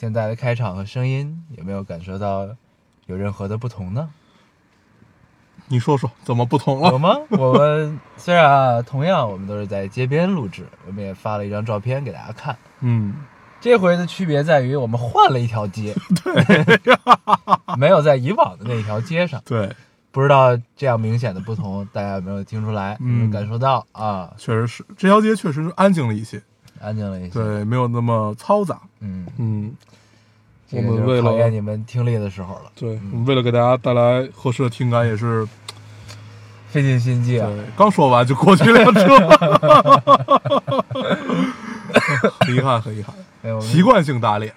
现在的开场和声音，有没有感受到有任何的不同呢？你说说怎么不同了？有吗？我们虽然啊，同样我们都是在街边录制，我们也发了一张照片给大家看。嗯，这回的区别在于我们换了一条街，对，没有在以往的那一条街上。对，不知道这样明显的不同，大家有没有听出来？嗯感受到啊？确实是这条街确实是安静了一些，安静了一些。对，没有那么嘈杂。嗯，嗯，我们为了考验你们听力的时候了，对，我们为了给大家带来合适的听感，也是费尽心机啊。对，刚说完就过去辆车，很 遗憾，很遗憾，习惯性打脸。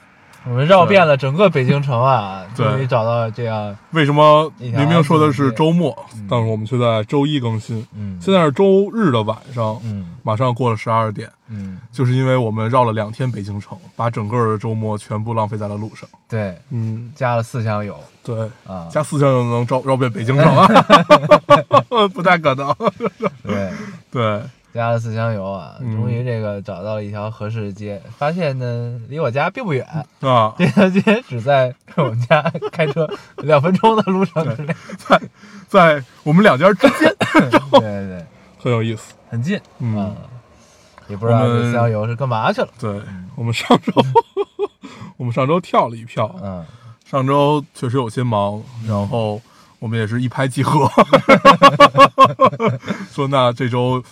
我们绕遍了整个北京城啊，终于找到这样，为什么明明说的是周末，但是我们却在周一更新？嗯，现在是周日的晚上，嗯马上过了十二点。嗯，就是因为我们绕了两天北京城，把整个的周末全部浪费在了路上。对，嗯，加了四箱油对，啊，加四箱油能绕绕遍北京城啊？不太可能。对，对，加了四箱油啊，嗯。终于这个找到了一条合适的街，发现呢离我家并不远，啊，这条街只在 我们家开车两分钟的路程之内，在在我们两家之间，对 对。对，很有意思。很近，嗯啊，也不知道这四箱油是干嘛去了，对。我们上周，我们上周跳了一票，嗯，上周确实有些忙，然后我们也是一拍即合，说那这周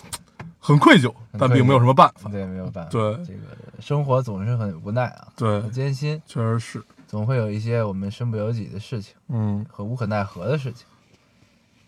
很愧疚，但并没有什么办法。对，没有办法，对这个生活总是很无奈啊，对很，艰辛，确实是，总会有一些我们身不由己的事情嗯，和无可奈何的事情，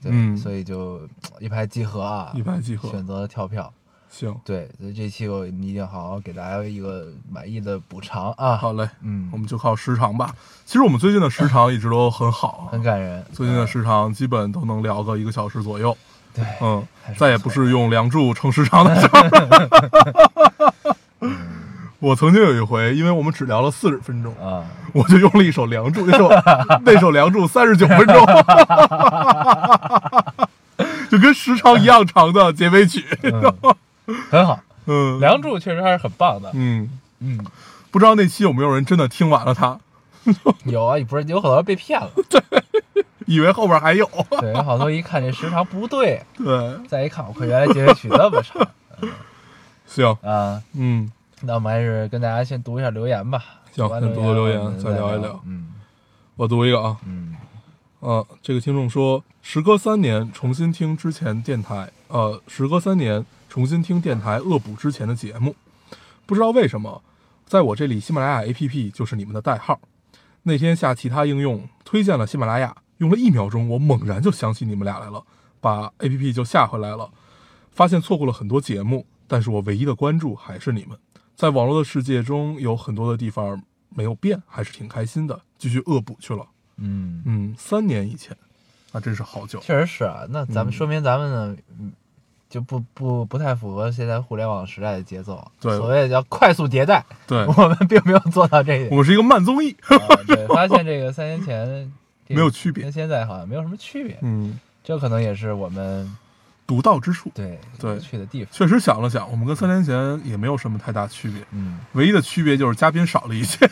对，嗯所以就一拍即合啊，一拍即合。选择了跳票。行，对，所以这期我们一定好好给大家一个满意的补偿啊。好嘞，嗯我，们就靠时长吧。其实我们最近的时长一直都很好啊，很感人。最近的时长基本都能聊个一个小时左右。对，嗯，再也不是用梁祝撑时长的事儿。我曾经有一回，因为我们只聊了四十分钟，啊，我就用了一首《梁祝》，那首那首《梁祝》三十九分钟，就跟时长一样长的结尾曲。嗯 很好。嗯，梁祝确实还是很棒的。嗯，嗯，不知道那期有没有人真的听完了它，有啊，不是有很多人被骗了。以为后边还有。对，有好多一看这时长不对，对，再一看，我靠，原来结尾曲这么长 行，啊。嗯，那我们还是跟大家先读一下留言吧。行先读读留言再聊一聊嗯我读一个啊，嗯呃，这个听众说，时隔三年重新听之前电台，呃，时隔三年重新听电台恶补之前的节目，不知道为什么，在我这里喜马拉雅 APP 就是你们的代号。那天下其他应用推荐了喜马拉雅，用了一秒钟，我猛然就想起你们俩来了，把 APP 就下回来了，发现错过了很多节目，但是我唯一的关注还是你们。在网络的世界中，有很多的地方没有变，还是挺开心的，继续恶补去了。嗯，嗯，三年以前，那真是好久。确实是啊。那咱们嗯说明咱们呢，嗯，就不不不太符合现在互联网时代的节奏。对所谓叫快速迭代，对，我们并没有做到这一点。我们是一个慢综艺。啊对，发现这个三年前这个没有区别跟现在好像没有什么区别。嗯，这可能也是我们独到之处。对对去的地方。确实想了想，我们跟三年前也没有什么太大区别，嗯，唯一的区别就是嘉宾少了一些。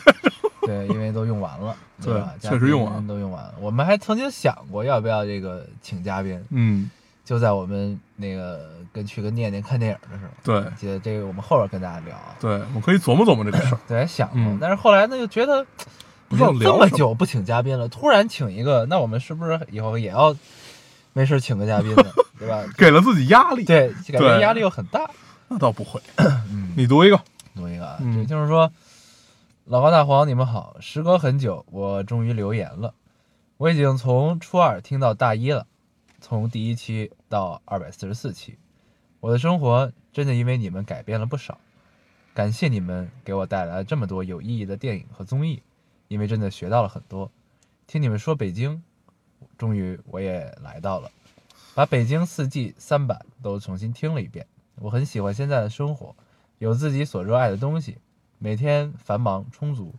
对，因为都用完了，对吧？确实用完嘉宾都用完了。我们还曾经想过要不要这个请嘉宾，嗯，就在我们那个跟去跟念念看电影的时候。对记得这个我们后边跟大家聊啊。对，我们可以琢磨琢磨这个事儿。对，还想过，嗯但是后来呢，又觉得不知道已经这么久不请嘉宾了，突然请一个，那我们是不是以后也要没事请个嘉宾呢？对吧？给了自己压力，对，感觉压力又很大。那倒不会。嗯，你读一个，读一个啊，嗯这就是说，老高大黄，你们好，时隔很久，我终于留言了。我已经从初二听到大一了，从第一期到二百四十四期，我的生活真的因为你们改变了不少。感谢你们给我带来了这么多有意义的电影和综艺，因为真的学到了很多。听你们说北京，终于我也来到了，把《北京四季》三版都重新听了一遍。我很喜欢现在的生活，有自己所热爱的东西，每天繁忙充足。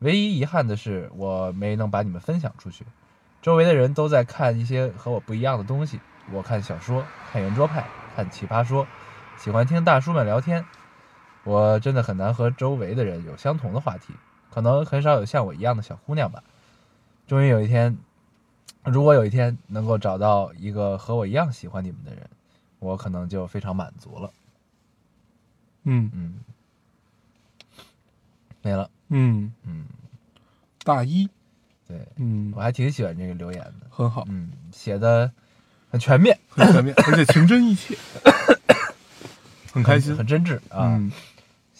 唯一遗憾的是，我没能把你们分享出去。周围的人都在看一些和我不一样的东西，我看小说，看圆桌派，看奇葩说，喜欢听大叔们聊天。我真的很难和周围的人有相同的话题，可能很少有像我一样的小姑娘吧。终于有一天，如果有一天能够找到一个和我一样喜欢你们的人，我可能就非常满足了。嗯嗯，没了。嗯，嗯，大一，对嗯我，还挺喜欢这个留言的。很好，嗯，写的很全面，很全面，而且情真意切，很开心很。真挚啊。嗯，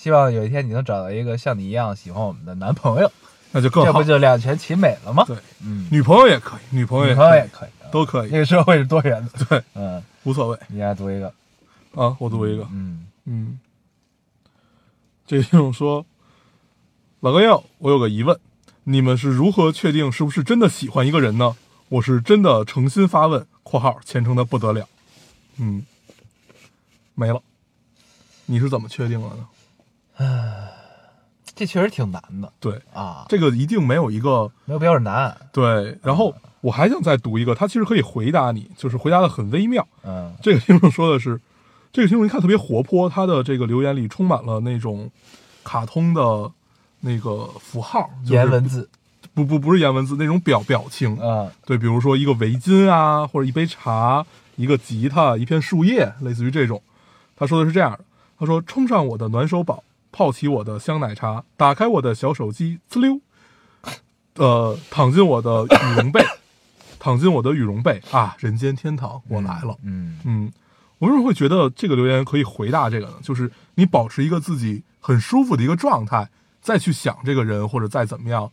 希望有一天你能找到一个像你一样喜欢我们的男朋友，那就更好这不。就两全其美了吗？对，嗯，女朋友也可以，女朋友也女朋友可以也可以啊，都可以这，个社会是多元的。对，嗯，无所谓你来读一个，啊。我读一个，嗯嗯，这个听众说，老哥要，我有个疑问，你们是如何确定是不是真的喜欢一个人呢？我是真的诚心发问（括号虔诚的不得了）。嗯，没了。你是怎么确定了呢？这确实挺难的对，啊，这个一定没有一个没有标准答案。对。然后我还想再读一个，他其实可以回答你，就是回答的很微妙。嗯这个听众说的是，这个听众一看特别活泼，他的这个留言里充满了那种卡通的那个符号，就是颜文字，不不不是颜文字那种表表情，嗯对，比如说一个围巾啊，或者一杯茶，一个吉他，一片树叶，类似于这种。他说的是这样的，他说冲上我的暖手宝，泡起我的香奶茶，打开我的小手机，滋溜，呃，躺进我的羽绒被，躺进我的羽绒被啊，人间天堂，我来了。嗯嗯，我为什么会觉得这个留言可以回答这个呢？就是你保持一个自己很舒服的一个状态，再去想这个人或者再怎么样，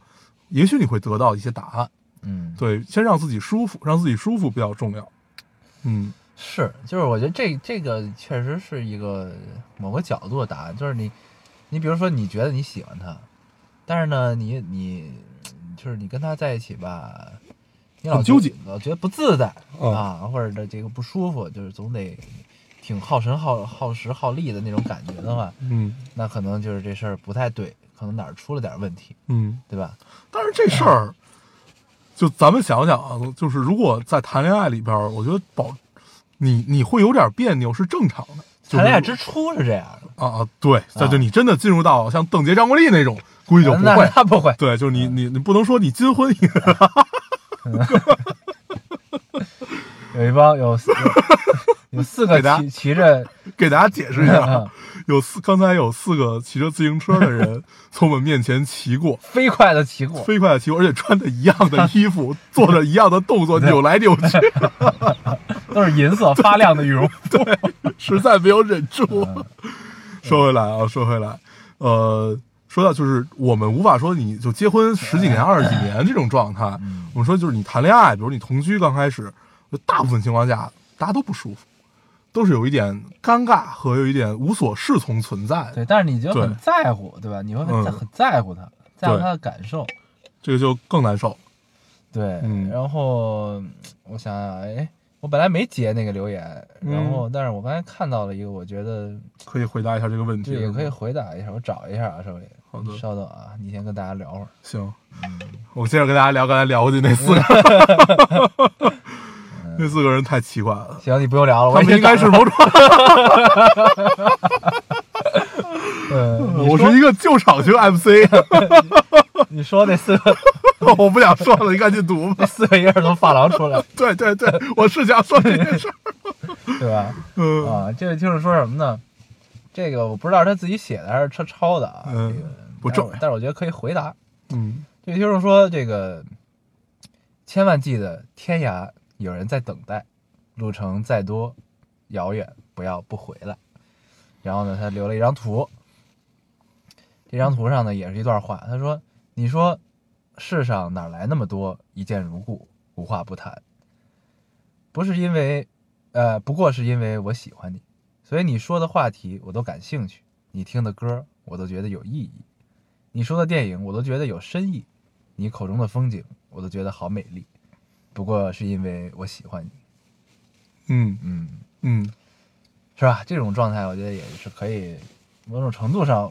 也许你会得到一些答案。嗯，对，先让自己舒服，让自己舒服比较重要。嗯是，就是我觉得这这个确实是一个某个角度的答案，就是你，你比如说你觉得你喜欢他，但是呢，你你就是你跟他在一起吧，你老纠结老觉得不自在、嗯啊，或者这这个不舒服，就是总得挺耗神耗耗时耗力的那种感觉的话，嗯那可能就是这事儿不太对，可能哪儿出了点问题，嗯，对吧？但是这事儿，就咱们想想啊，就是如果在谈恋爱里边，我觉得保你你会有点别扭是正常的。谈恋爱之初是这样的，啊啊，对，再就你真的进入到像邓婕、张国立那种，估计就不会。那不会，对，就是你你你不能说你金婚 有一帮有四有 有四个骑骑着给大家解释一下啊，有四刚才有四个骑着自行车的人从我们面前骑过，飞快的骑过，飞快的骑过，而且穿着一样的衣服，做着一样的动作，扭来扭去，都是银色发亮的羽绒服。对实在没有忍住。说回来啊，说回来，呃，说到就是我们无法说你就结婚十几年、二十几年这种状态，我们说就是你谈恋爱，比如你同居刚开始，就大部分情况下大家都不舒服，都是有一点尴尬和有一点无所适从存在的，对，但是你就对很在乎，对吧？你会很嗯在很在乎他，在乎他的感受。这个就更难受。对，嗯然后嗯我想想，哎，我本来没截那个留言，然嗯后但是我刚才看到了一个，我觉得可以回答一下这个问题，对也可以回答一下，我找一下啊，稍微。好的稍等啊，你先跟大家聊会儿。行，我接着跟大家聊刚才聊过去那四个，那四个人太奇怪了，行，你不用聊了，他们应该是我某种，嗯，我是一个救场型 MC，你说那四个 我不想说了，你赶紧读吧。四个一人从发廊出来，对对对，我是想说这件事儿。对吧？嗯啊，这个听众说什么呢？这个我不知道是他自己写的还是他抄的啊。嗯这个不重要但是我觉得可以回答。嗯这位听众说，这个千万记得天涯有人在等待，路程再多遥远，不要不回来。然后呢，他留了一张图，这张图上呢也是一段话，他说：“你说世上哪来那么多一见如故、无话不谈？不是因为，呃，不过是因为我喜欢你，所以你说的话题我都感兴趣。你听的歌我都觉得有意义，你说的电影我都觉得有深意，你口中的风景我都觉得好美丽。不过是因为我喜欢你，嗯嗯，嗯，是吧？这种状态我觉得也是可以某种程度上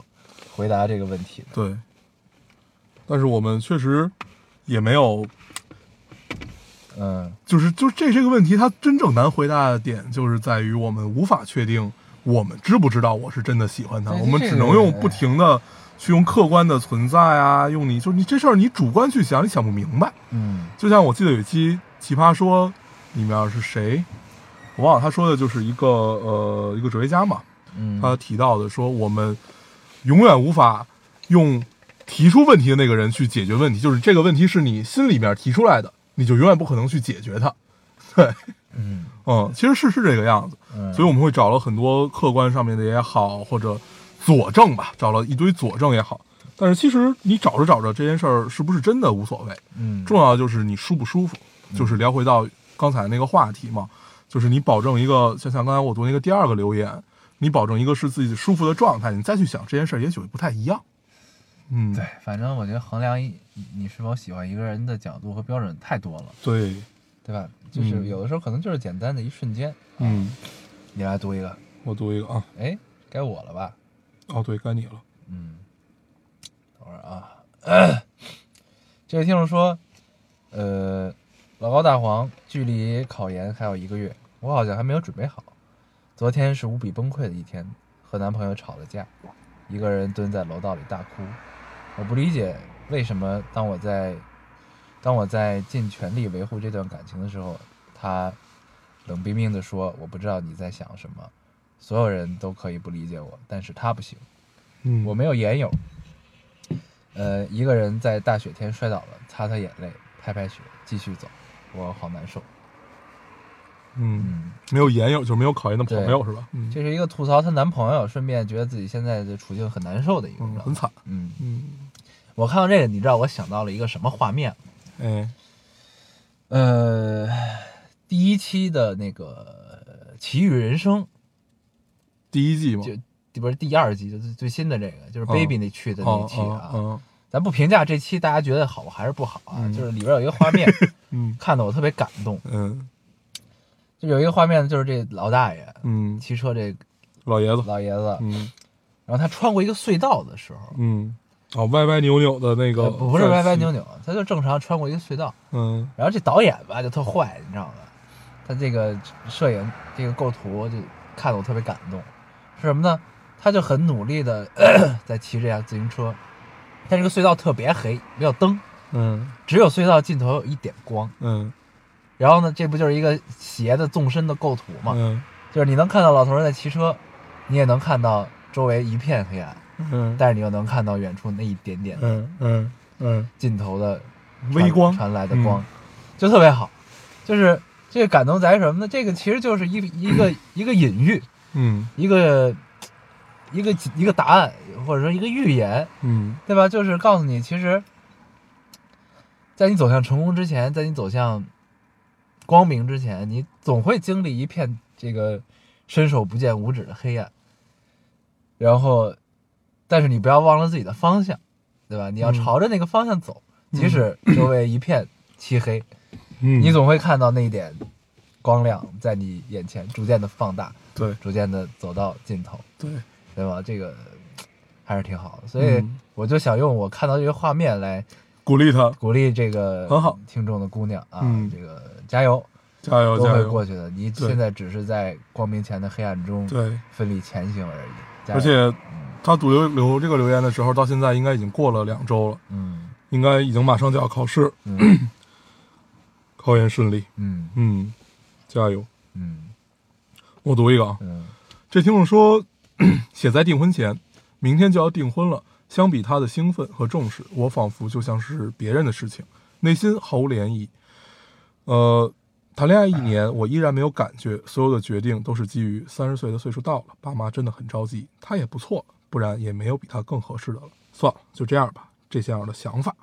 回答这个问题的。对。但是我们确实也没有，嗯。就是就是这这个问题，它真正难回答的点就是在于我们无法确定我们知不知道我是真的喜欢他，我们只能用不停的去用客观的存在啊，用你就是你这事儿你主观去想，你想不明白。嗯。就像我记得有一期《奇葩说》里面是谁，我忘了他说的就是一个呃一个哲学家嘛，嗯，他提到的说我们永远无法用提出问题的那个人去解决问题，就是这个问题是你心里面提出来的，你就永远不可能去解决它。对，嗯嗯，其实是是这个样子，嗯，所以我们会找了很多客观上面的也好，或者佐证吧，找了一堆佐证也好。但是其实你找着找着这件事儿是不是真的无所谓，嗯重要的就是你舒不舒服，就是聊回到刚才那个话题嘛，就是你保证一个，就像刚才我读那个第二个留言，你保证一个是自己舒服的状态，你再去想这件事儿，也许不太一样。嗯，对，反正我觉得衡量一你是否喜欢一个人的角度和标准太多了，对，对吧？就是嗯有的时候可能就是简单的一瞬间。嗯，你来读一个，我读一个啊，哎，该我了吧？哦，对，该你了。嗯，等会儿啊。这位听众说，呃，老高大黄，距离考研还有一个月，我好像还没有准备好。昨天是无比崩溃的一天，和男朋友吵了架，一个人蹲在楼道里大哭。我不理解为什么当我在当我在尽全力维护这段感情的时候，他冷冰冰地说：“我不知道你在想什么。”所有人都可以不理解我，但是他不行。嗯，我没有眼友，呃，一个人在大雪天摔倒了，擦擦眼泪，拍拍雪，继续走，我好难受。嗯，嗯，没有眼友，就是没有考验的朋对友是吧？嗯，这是一个吐槽她男朋友，顺便觉得自己现在的处境很难受的一个。很惨。嗯，嗯，我看到这个，你知道我想到了一个什么画面？嗯，呃，第一期的那个《奇遇人生第一季嘛，》，就不是第二季，就是最新的这个，就是哦 Baby 那去的那哦期啊。嗯咱不评价这期大家觉得好还是不好啊，嗯就是里边有一个画面 嗯看得我特别感动。嗯就有一个画面，就是这老大爷嗯，骑车，这老爷子，老爷子，嗯然后他穿过一个隧道的时候，嗯，哦，歪歪扭扭的那个，呃不不是歪歪扭，扭，他就正常穿过一个隧道。嗯然后这导演吧就特坏，你知道吗？他这个摄影这个构图就看得我特别感动，是什么呢？他就很努力的 在骑这辆自行车，但这个隧道特别黑，没有灯，嗯只有隧道尽头有一点光。嗯然后呢，这不就是一个斜的纵深的构图吗？嗯就是你能看到老头儿在骑车，你也能看到周围一片黑暗，嗯，但是你又能看到远处那一点点的嗯嗯嗯，尽头的微光传来的光，就特别好。就是这个感动在于什么呢？这个其实就是一一个一个隐喻，嗯一个一个一个答案，或者说一个预言，嗯对吧？就是告诉你，其实，在你走向成功之前，在你走向光明之前，你总会经历一片这个伸手不见五指的黑暗。然后，但是你不要忘了自己的方向，对吧？你要嗯朝着那个方向走，即使周围一片漆黑，嗯，你总会看到那一点光亮在你眼前逐渐的放大，对逐渐的走到尽头。对，对吧？这个还是挺好的，所以嗯我就想用我看到这个画面来鼓励他，鼓励这个很好听众的姑娘啊，嗯这个加油，加油都！会过去的。你现在只是在光明前的黑暗中对，奋力前行而已。而且他读留留这个留言的时候，到现在应该已经过了两周了，嗯应该已经马上就要考试，嗯 考研顺利。嗯嗯，加油！嗯我读一个啊，嗯这听众说，写在订婚前，明天就要订婚了。相比他的兴奋和重视，我仿佛就像是别人的事情，内心毫无涟漪。呃，谈恋爱一年，我依然没有感觉，所有的决定都是基于三十岁的岁数到了，爸妈真的很着急，他也不错，不然也没有比他更合适的了。算了，就这样吧，这样的想法。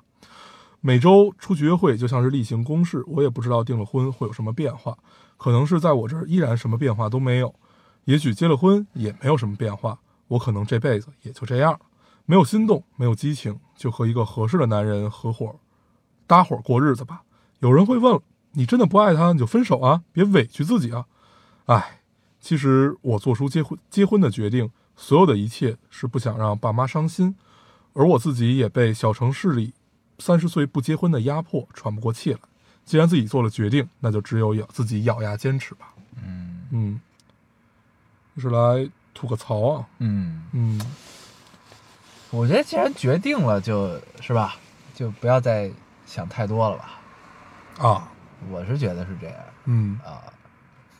每周出去约会就像是例行公事，我也不知道订了婚会有什么变化，可能是在我这儿依然什么变化都没有，也许结了婚也没有什么变化。我可能这辈子也就这样，没有心动，没有激情，就和一个合适的男人合伙搭伙过日子吧。有人会问，你真的不爱他，你就分手啊，别委屈自己啊。哎，其实我做出结婚结婚的决定，所有的一切是不想让爸妈伤心，而我自己也被小城市里三十岁不结婚的压迫喘不过气来。既然自己做了决定，那就只有咬自己咬牙坚持吧。嗯嗯，就是来吐个槽啊。嗯，嗯我觉得既然决定了，就是吧，就不要再想太多了吧。啊，我是觉得是这样嗯，啊。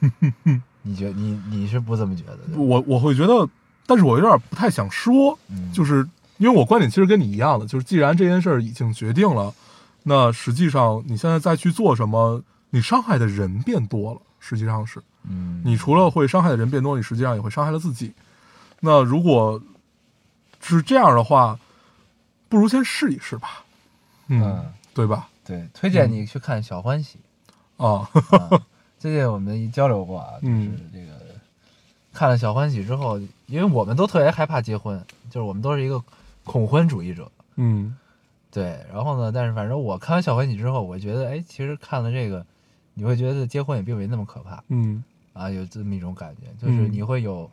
你觉你你是不这么觉得的？我我会觉得，但是我有点不太想说，嗯。就是因为我观点其实跟你一样的，就是既然这件事儿已经决定了，那实际上你现在再去做什么，你伤害的人变多了，实际上是。嗯，你除了会伤害的人变多，你实际上也会伤害了自己。那如果是这样的话，不如先试一试吧，嗯，嗯。对吧？对，推荐你去看《小欢喜》啊，啊。最近我们交流过啊，就是嗯。这个看了《小欢喜》之后，因为我们都特别害怕结婚，就是我们都是一个恐婚主义者。嗯对，然后呢，但是反正我看完《小欢喜》之后，我觉得，哎，其实看了这个，你会觉得结婚也并没那么可怕嗯啊，有这么一种感觉，就是嗯你会有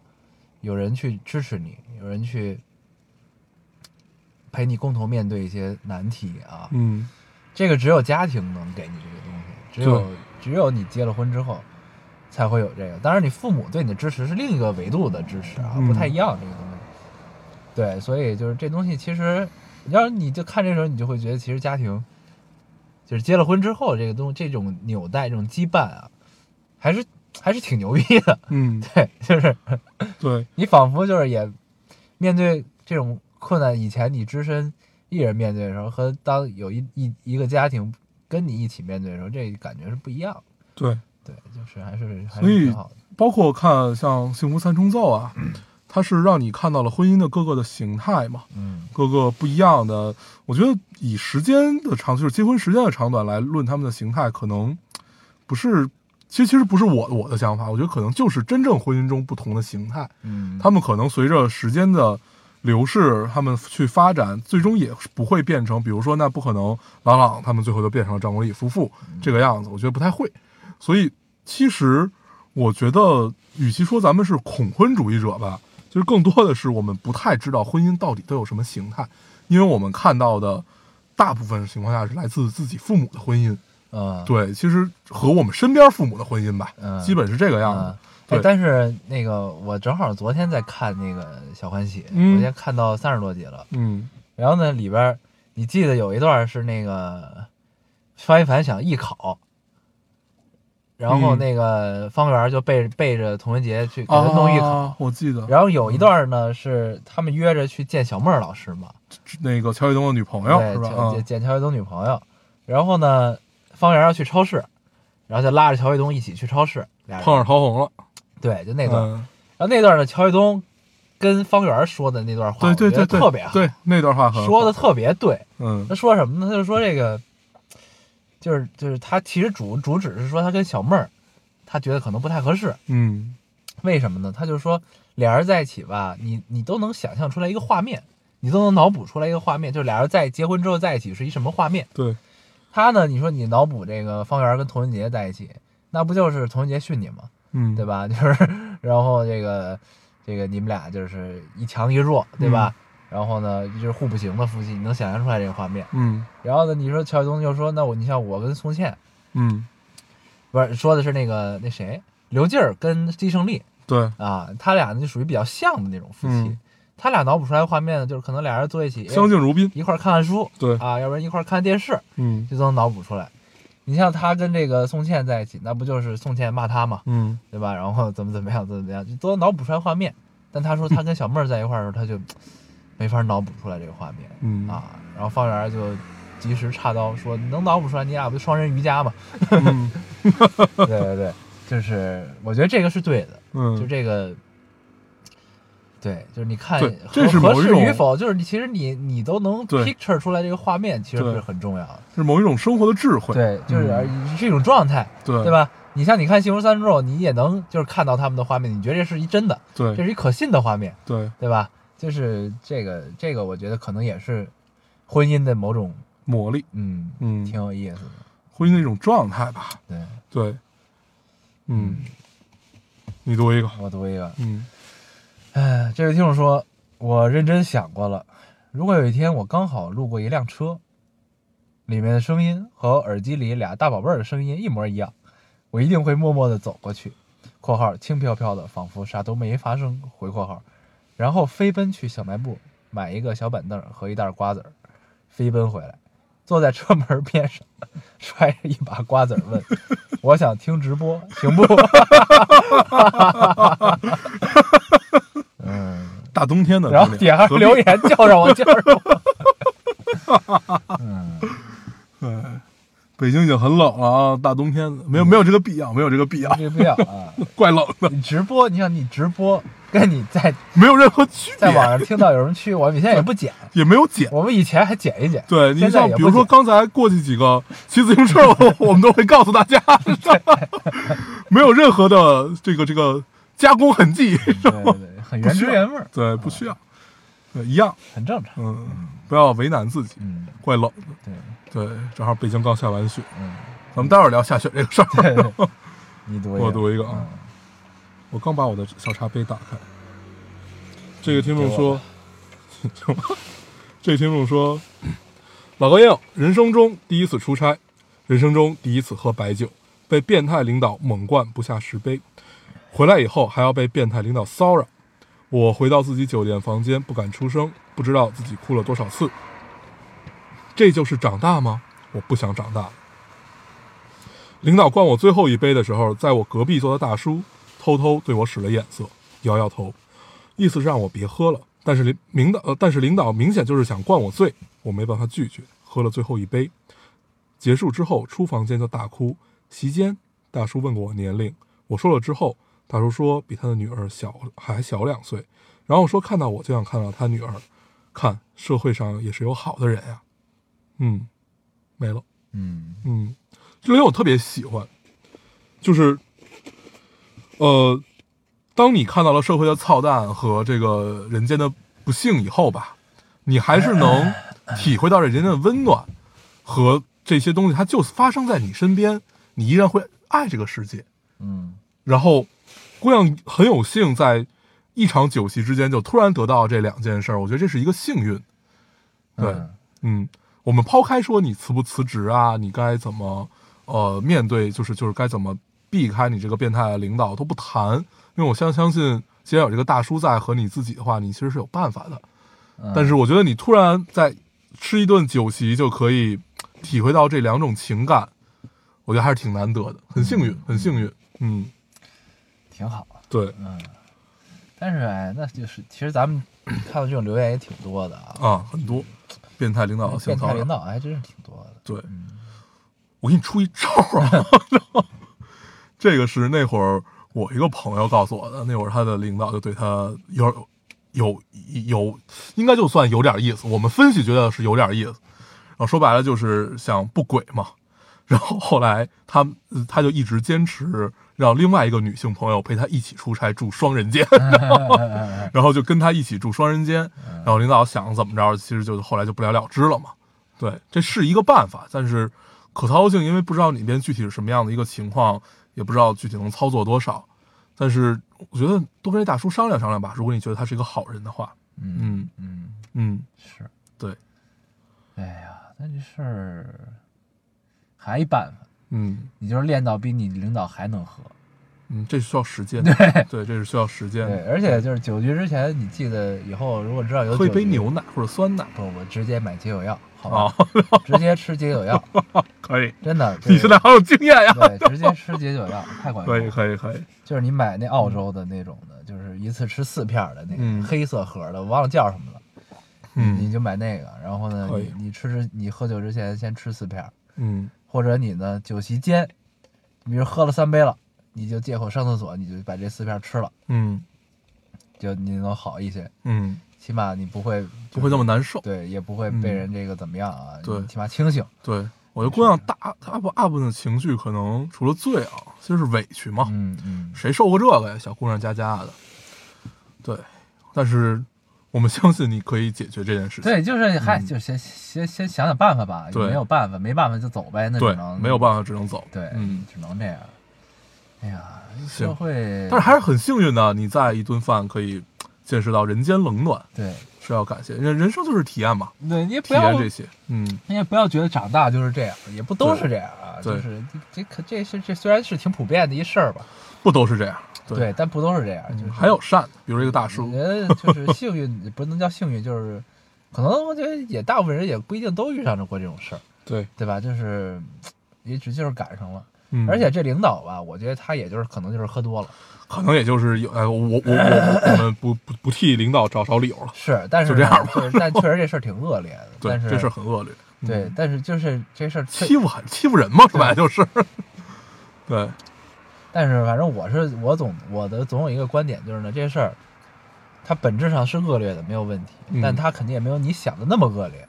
有人去支持你，有人去陪你共同面对一些难题啊。嗯这个只有家庭能给你这个东西，只有只有你结了婚之后才会有这个。当然，你父母对你的支持是另一个维度的支持啊，嗯不太一样这个东西。对，所以就是这东西，其实要是你就看这时候，你就会觉得，其实家庭就是结了婚之后，这个东这种纽带、这种羁绊啊，还是还是挺牛逼的。嗯，对，就是对，你仿佛就是也面对这种困难，以前你只身一人面对的时候，和当有一一一个家庭跟你一起面对的时候，这感觉是不一样的。对。对，就是还是还所以是挺好的。包括看像《幸福三重奏》啊，它是让你看到了婚姻的各个的形态嘛，嗯各个不一样的。我觉得以时间的长，就是结婚时间的长短来论他们的形态，可能不是，其实其实不是我我的想法，我觉得可能就是真正婚姻中不同的形态，嗯，他们可能随着时间的流逝，他们去发展，最终也不会变成，比如说那不可能，朗朗他们最后就变成了张国立夫妇这个样子，我觉得不太会。所以其实我觉得，与其说咱们是恐婚主义者吧，就是更多的是我们不太知道婚姻到底都有什么形态，因为我们看到的大部分情况下是来自自己父母的婚姻，嗯，对，其实和我们身边父母的婚姻吧，嗯。基本是这个样嗯。子。对。哎，但是那个我正好昨天在看那个小欢喜，嗯。昨天看到三十多集了。嗯。然后呢，里边你记得有一段是那个方一凡想艺考，然后嗯那个方圆就背背着童文杰去给他弄艺考。啊，我记得。然后有一段呢是他们约着去见小妹儿老师嘛，那个乔卫东的女朋友对，是吧？见乔卫东女朋友。然后呢，方圆要去超市，然后就拉着乔卫东一起去超市，俩人碰上陶虹了，对，就那段。嗯，然后那段呢，乔卫东跟方圆说的那段话，我觉得对对对对，特别好，对那段话很好说的，特别对。嗯他说什么呢？他就说这个，就是就是他其实主主旨是说他跟小妹儿，他觉得可能不太合适，嗯为什么呢？他就说俩人在一起吧，你你都能想象出来一个画面，你都能脑补出来一个画面，就是俩人在结婚之后在一起是一什么画面。对，他呢，你说你脑补这个方圆跟童文杰在一起，那不就是童文杰训你吗？嗯对？吧？就是然后这个这个你们俩就是一强一弱，对吧？然后呢，就是互不行的夫妻，你能想象出来这个画面。嗯。然后呢，你说乔卫东就说，那我你像我跟宋茜，嗯，不是说的是那个那谁？刘劲儿跟季胜利。对，啊，他俩呢就属于比较像的那种夫妻。嗯。他俩脑补出来的画面呢，就是可能俩人坐一起，相敬如宾，一块儿看看书，对。啊，要不然一块儿看电视，嗯。就都能脑补出来。你像他跟这个宋茜在一起，那不就是宋茜骂他嘛，嗯。对吧？然后怎么怎么样，怎么怎么样，就都能脑补出来画面。但他说他跟小妹儿在一块儿的时候，他就没法脑补出来这个画面嗯啊。然后方圆就及时插刀说：“能脑补出来，你俩不就双人瑜伽吗？”嗯 对对对，就是我觉得这个是对的，嗯，就这个，对，就是你看合适与否，就是你其实你你都能 picture 出来这个画面，其实是很重要的。是某一种生活的智慧，对，就是嗯是一种状态，对对？吧？你像你看《幸福三重奏》，你也能就是看到他们的画面，你觉得这是一真的，对这是一可信的画面，对，对吧？就是这个这个，我觉得可能也是婚姻的某种，魔力，嗯嗯挺有意思的。婚姻的一种状态吧。对，对，嗯，你读一个，我读一个，嗯哎，这位听众说，我认真想过了，如果有一天我刚好路过一辆车，里面的声音和耳机里俩大宝贝儿的声音一模一样，我一定会默默的走过去（括号轻飘飘的，仿佛啥都没发生）回括号，然后飞奔去小卖部买一个小板凳和一袋瓜子儿，飞奔回来，坐在车门边上，揣着一把瓜子儿问：“我想听直播，行不？” 嗯。大冬天的，然后底下留言叫上我，叫上我。嗯，对，北京已经很冷了啊，大冬天的，没有没有这个必要，没有这个必要，这不要啊！怪冷的，你直播，你想你直播，跟你在 没有任何区别，在网上听到有人去，我们现在也不剪，也没有剪。我们以前还剪一剪。对你像比如说刚才过去几个骑自行车，我们都会告诉大家，没有任何的这个这个加工痕迹，对对对，很原汁原味儿，对，不需要，对，一样，很正常。嗯，不要为难自己，嗯，怪冷的，对，对，正好北京刚下完雪，嗯，咱们待会儿聊下雪这个事儿。你读一个，我读一个啊嗯我刚把我的小茶杯打开。这个听众说，这个听众说，老高硬，人生中第一次出差，人生中第一次喝白酒，被变态领导猛灌不下十杯，回来以后还要被变态领导骚扰。我回到自己酒店房间，不敢出声，不知道自己哭了多少次。这就是长大吗？我不想长大。领导灌我最后一杯的时候，在我隔壁坐的大叔偷偷对我使了眼色，摇摇头，意思是让我别喝了。但是领领导，呃，但是领导明显就是想灌我醉，我没办法拒绝，喝了最后一杯。结束之后出房间就大哭。席间，大叔问过我年龄，我说了之后，大叔说比他的女儿小还小两岁，然后说看到我就想看到他女儿，看社会上也是有好的人呀。嗯，没了。嗯嗯，这里我特别喜欢，就是，呃，当你看到了社会的操蛋和这个人间的不幸以后吧，你还是能体会到人间的温暖和这些东西，它就发生在你身边，你依然会爱这个世界。嗯然后，姑娘很有幸在一场酒席之间就突然得到这两件事儿，我觉得这是一个幸运。对，嗯嗯，我们抛开说你辞不辞职啊，你该怎么呃面对，就是就是该怎么避开你这个变态的领导都不谈，因为我相相信，既然有这个大叔在和你自己的话，你其实是有办法的。嗯但是我觉得你突然在吃一顿酒席就可以体会到这两种情感，我觉得还是挺难得的，很幸运，很幸运。嗯，挺好。对嗯，但是哎，那就是其实咱们看到这种留言也挺多的啊，啊，很多变态领导的性变态领骚扰。导还真是挺多的。对，嗯我给你出一招啊！这个是那会儿我一个朋友告诉我的，那会儿他的领导就对他有有有，应该就算有点意思。我们分析觉得是有点意思，然后说白了就是想不轨嘛。然后后来他他就一直坚持让另外一个女性朋友陪他一起出差住双人间，然后就跟他一起住双人间。然后领导想怎么着，其实就后来就不了了之了嘛。对，这是一个办法，但是可操作性，因为不知道里边具体是什么样的一个情况，也不知道具体能操作多少。但是我觉得多跟这大叔商量商量吧，如果你觉得他是一个好人的话，嗯嗯嗯，嗯，是。对，哎呀，那这事儿还一办法，嗯你就是练到比你领导还能喝。嗯，这需要时间 对，对，这是需要时间对，的。而且就是酒局之前，你记得以后如果知道有喝一杯牛奶或者酸奶不，我直接买解酒药，好啊吧？直接吃解酒药，可以。真的。你现在好有经验呀！对，直接吃解酒药太管用可以，了。可以，可以。就是你买那澳洲的那种的，就是一次吃四片的那嗯个黑色盒的，我忘了叫什么了。嗯你嗯就买那个，然后呢，你你吃之你喝酒之前先吃四片，嗯或者你呢酒席间，比如喝了三杯了，你就借口上厕所，你就把这四片吃了，嗯就你能好一些，嗯，起码你不会不会那么难受。对，也不会嗯被人这个怎么样啊，对你起码清醒。对，我觉得姑娘大大部分的情绪可能除了醉啊，就是委屈嘛。嗯嗯，谁受过这个呀？小姑娘家家的，对。但是我们相信你可以解决这件事情。对，就是嗨，嗯就先先先想想办法吧，也对没有办法，没办法就走呗，那只能，没有办法，只能走。对，嗯。只能这样。哎呀，社会，但是还是很幸运的，你在一顿饭可以见识到人间冷暖，对是要感谢。人人生就是体验嘛，对，你也体不要验这些。嗯，你也不要觉得长大就是这样，也不都是这样啊，对就是这这可这是这虽然是挺普遍的一事儿吧，不都是这样。对，对，但不都是这样，就是还有善，比如一个大叔。我觉得就是幸运，不能叫幸运，就是可能我觉得也大部分人也不一定都遇上着过这种事儿，对，对吧？就是也只就是赶上了，嗯，而且这领导吧，我觉得他也就是可能就是喝多了，可能也就是有，哎，我我我们不不不替领导找找理由了。是，但是就这样吧但确实这事儿挺恶劣的，对但，是这事儿很恶劣。嗯对，但是就是这事儿欺负很欺负人嘛，本来就是。对，但是反正我是我总我的总有一个观点就是呢，这事儿它本质上是恶劣的没有问题，嗯但它肯定也没有你想的那么恶劣。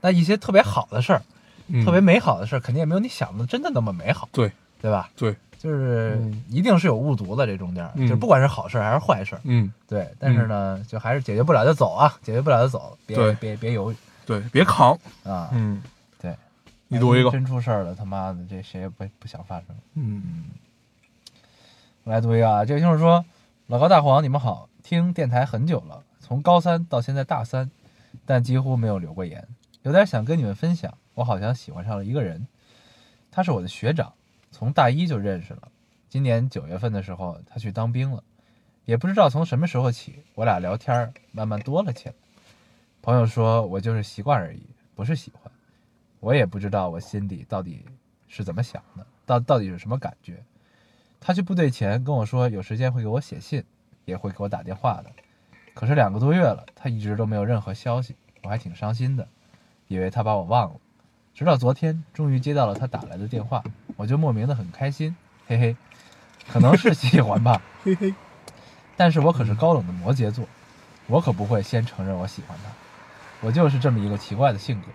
那一些特别好的事儿，嗯特别美好的事儿，肯定也没有你想的真的那么美好，对对吧？对，就是嗯一定是有误读的这中间，嗯就不管是好事儿还是坏事儿，嗯，对。但是呢，就还是解决不了就走啊，解决不了就走，别别别犹豫对，别扛。啊。嗯，对，你读一个万。真出事儿了，他妈的这谁也不不想发生。嗯我来读一个啊，这个听众说：“老高大黄，你们好，听电台很久了，从高三到现在大三，但几乎没有留过言，有点想跟你们分享，我好像喜欢上了一个人，他是我的学长，从大一就认识了。今年九月份的时候，他去当兵了，也不知道从什么时候起，我俩聊天慢慢多了起来。朋友说我就是习惯而已，不是喜欢，我也不知道我心底到底是怎么想的，到到底是什么感觉。”他去部队前跟我说有时间会给我写信，也会给我打电话的。可是两个多月了，他一直都没有任何消息，我还挺伤心的，以为他把我忘了。直到昨天，终于接到了他打来的电话，我就莫名的很开心，嘿嘿，可能是喜欢吧。嘿嘿，但是我可是高冷的摩羯座，我可不会先承认我喜欢他，我就是这么一个奇怪的性格，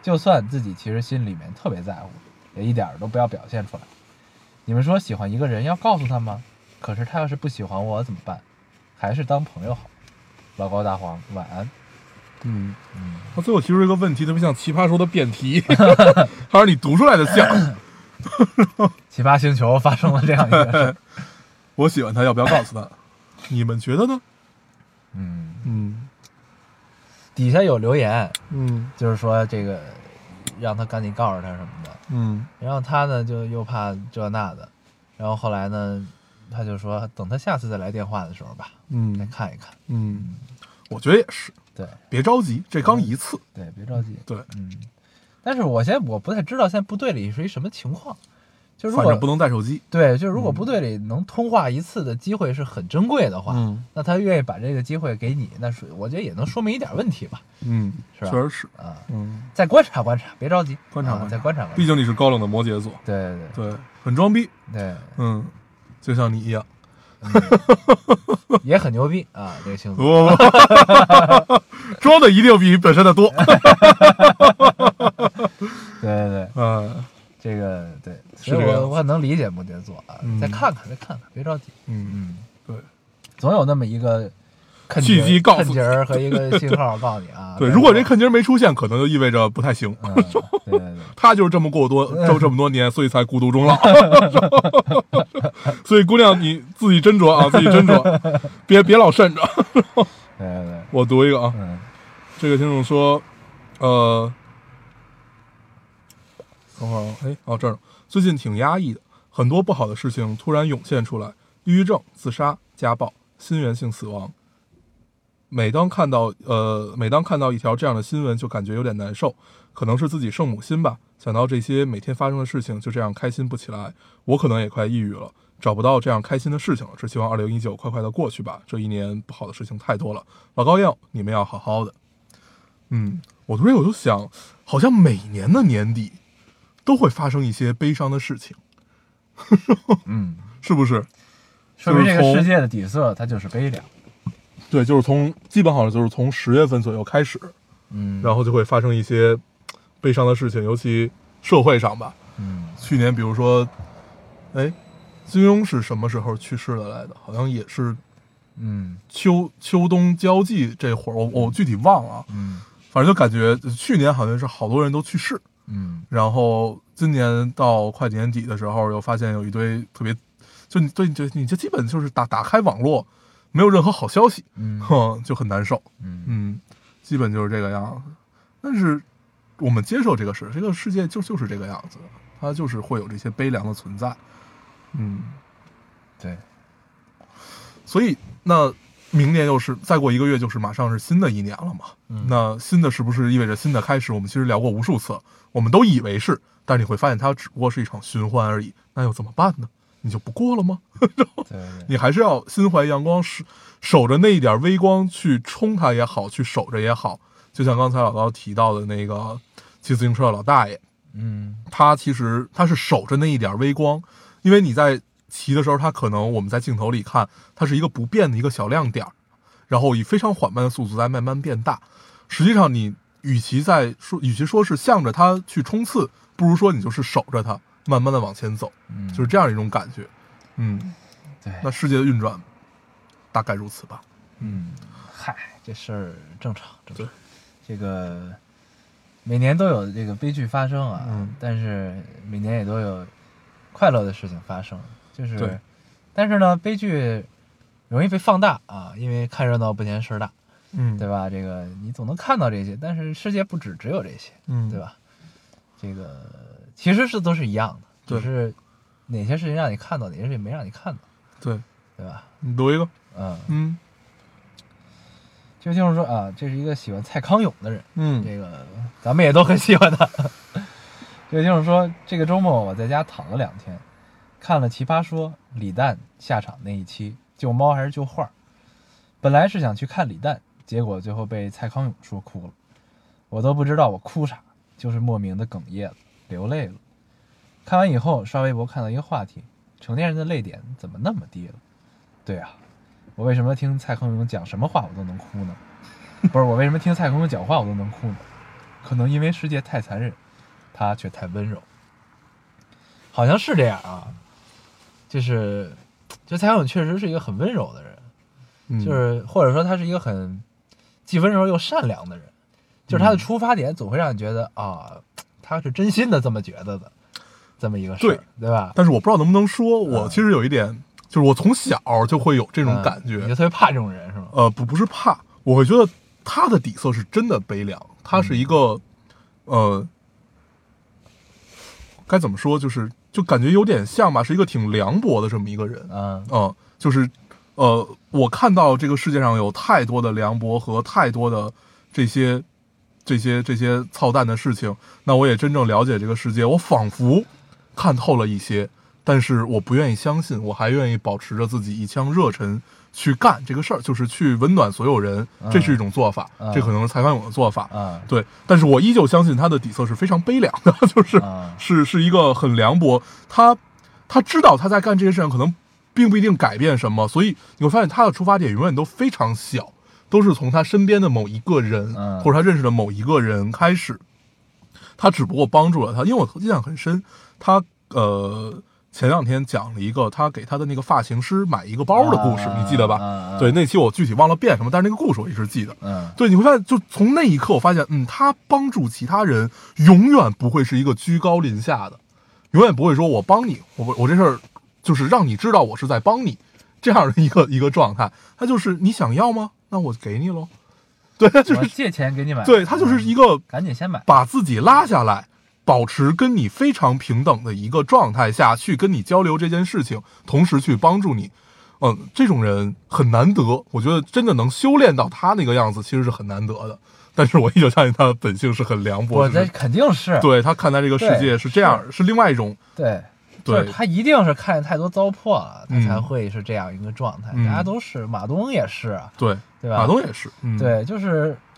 就算自己其实心里面特别在乎，也一点儿都不要表现出来。你们说喜欢一个人要告诉他吗？可是他要是不喜欢我怎么办？还是当朋友好。老高大黄，晚安。嗯，嗯，他最后提出一个问题，特别像奇葩说的辩题，还是你读出来的像？奇葩星球发生了这样一个事。我喜欢他，要不要告诉他？你们觉得呢？嗯，嗯底下有留言，嗯就是说这个让他赶紧告诉他什么的。嗯。然后他呢就又怕这那的，然后后来呢，他就说等他下次再来电话的时候吧，再嗯看一看。嗯，我觉得也是，对。别着急，这刚一次。对，别着急。对，嗯，但是我现在我不太知道现在部队里是一什么情况，就如果反正不能带手机。对，就是如果部队里能通话一次的机会是很珍贵的话，嗯那他愿意把这个机会给你，那是我觉得也能说明一点问题吧。嗯，是吧确实是。啊，嗯，再观察观察，别着急，啊观察观察再观察观察。毕竟你是高冷的摩羯座，对对对，很装逼。对嗯，就像你一样。对，也很牛逼啊，这个星座。装的一定比本身的多。对对对，嗯这个对，是这个我我很能理解摩羯座啊。嗯再看看，再看看，别着急。嗯，嗯，对总有那么一个契机告诉你和一个信号告诉你啊。对，如果这说坑节没出现，可能就意味着不太行。嗯，对对对。他就是这么过多，这这么多年，所以才孤独终老。所以姑娘，你自己斟酌啊，自己斟酌，别别老慎着。对对对，我读一个啊，嗯这个听众说，呃，等会儿啊，哎，哦这儿呢，最近挺压抑的，很多不好的事情突然涌现出来，抑郁症、自杀、家暴、心源性死亡。每当看到呃，每当看到一条这样的新闻，就感觉有点难受，可能是自己圣母心吧。想到这些每天发生的事情，就这样开心不起来，我可能也快抑郁了，找不到这样开心的事情了。只希望二零一九快快的过去吧。这一年不好的事情太多了，老高要你们要好好的。嗯，我突然我就想，好像每年的年底都会发生一些悲伤的事情，嗯，是不是？说明这个世界的底色它就是悲凉。对，就是从基本好像就是从十月份左右开始，嗯，然后就会发生一些悲伤的事情，尤其社会上吧。嗯去年比如说，哎，金庸是什么时候去世的来的？好像也是嗯秋秋冬交际这会儿，我我具体忘了啊，嗯反正就感觉去年好像是好多人都去世，嗯。然后今年到快年底的时候，又发现有一堆特别，就你对你就你就基本就是打打开网络，没有任何好消息，嗯。哼，就很难受，嗯。嗯，基本就是这个样子。但是我们接受这个事，这个世界就就是这个样子，它就是会有这些悲凉的存在，嗯，对，所以那明年又是再过一个月就是马上是新的一年了嘛，嗯那新的是不是意味着新的开始？我们其实聊过无数次，我们都以为是，但是你会发现它只不过是一场循环而已，那又怎么办呢？你就不过了吗？你还是要心怀阳光，守守着那一点微光去冲它也好，去守着也好。就像刚才老高提到的那个骑自行车的老大爷，嗯他其实他是守着那一点微光，因为你在骑的时候，它可能我们在镜头里看，它是一个不变的一个小亮点儿，然后以非常缓慢的速度在慢慢变大。实际上，你与其在说，与其说是向着它去冲刺，不如说你就是守着它，慢慢的往前走，嗯，就是这样一种感觉。嗯，对，那世界的运转大概如此吧。嗯，嗨，这事儿正常，正对常。这个每年都有这个悲剧发生啊，嗯但是每年也都有快乐的事情发生，就是对，但是呢，悲剧容易被放大啊，因为看热闹不嫌事儿大，嗯，对？吧？这个你总能看到这些，但是世界不止只有这些，嗯，对？吧？这个其实是都是一样的，对只是哪些事情让你看到，哪些事情没让你看到，对，对吧？你读一个。嗯，嗯就是说啊，这是一个喜欢蔡康永的人。嗯这个咱们也都很喜欢他。这 就是说，这个周末我在家躺了两天，看了《奇葩说》李诞下场那一期，救猫还是救画。本来是想去看李诞，结果最后被蔡康永说哭了，我都不知道我哭啥，就是莫名的哽咽了，流泪了。看完以后刷微博看到一个话题：成年人的泪点怎么那么低了？对啊，我为什么听蔡康永讲什么话我都能哭呢？不是我为什么听蔡康永讲话我都能哭呢？可能因为世界太残忍，他却太温柔。好像是这样啊，就是，就蔡康永确实是一个很温柔的人，嗯，就是或者说他是一个很既温柔又善良的人，就是他的嗯。出发点总会让你觉得啊，他是真心的这么觉得的，这么一个事儿，对对吧？但是我不知道能不能说，我嗯。其实有一点，就是我从小就会有这种嗯感觉你就，特别怕这种人是吗？呃，不不是怕，我会觉得他的底色是真的悲凉，他是一个，呃，该怎么说，就是就感觉有点像吧，是一个挺凉薄的这么一个人，嗯。嗯，就是，呃，我看到这个世界上有太多的凉薄和太多的这些、这些、这些操蛋的事情，那我也真正了解这个世界，我仿佛看透了一些，但是我不愿意相信，我还愿意保持着自己一腔热忱去干这个事儿，就是去温暖所有人，这是一种做法，嗯。这可能是蔡康永的做法，嗯。对，但是我依旧相信他的底色是非常悲凉的，就是、嗯。是是一个很凉薄，他他知道他在干这些事情可能并不一定改变什么，所以你会发现他的出发点永远都非常小，都是从他身边的某一个人、嗯。或者他认识的某一个人开始，他只不过帮助了他，因为我印象很深，他呃。前两天讲了一个他给他的那个发型师买一个包的故事，啊你记得吧？对，那期我具体忘了变什么，但是那个故事我一直记得。嗯对，你会发现，就从那一刻，我发现，嗯，他帮助其他人，永远不会是一个居高临下的，永远不会说我帮你，我我这事儿就是让你知道我是在帮你这样的一个一个状态。他就是你想要吗？那我给你喽。对，就是借钱给你买，对他就是一个赶紧先买，把自己拉下来，保持跟你非常平等的一个状态下去跟你交流这件事情，同时去帮助你。嗯，这种人很难得，我觉得真的能修炼到他那个样子，其实是很难得的。但是我依旧相信他的本性是很凉薄，我这就是肯定是对他看待这个世界是这样，是另外一种对，对就是他一定是看见太多糟粕了，他嗯才会是这样一个状态。嗯大家都是，马东也是啊，对，对吧？马东也是，嗯，对，就是大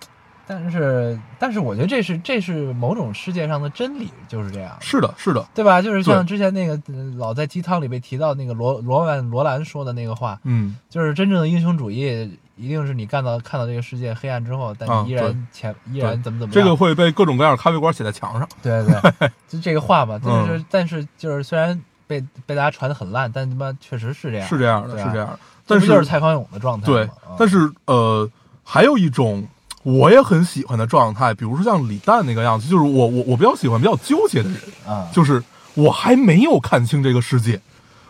但是但是我觉得这是这是某种世界上的真理，就是这样，是的，是的，对吧？就是像之前那个呃老在鸡汤里被提到那个罗罗曼罗兰说的那个话，嗯，就是真正的英雄主义，一定是你干到看到这个世界黑暗之后，但依然前、依然怎么怎么样。这个会被各种各样的咖啡馆写在墙上。对对对，就这个话吧。但是、嗯但是就是虽然被被大家传的很烂，但他妈确实是这样，是这样的，啊。是这样的。但是就是蔡康永的状态对但是呃，还有一种我也很喜欢的状态，比如说像李诞那个样子，就是我我我比较喜欢比较纠结的人，啊，就是我还没有看清这个世界，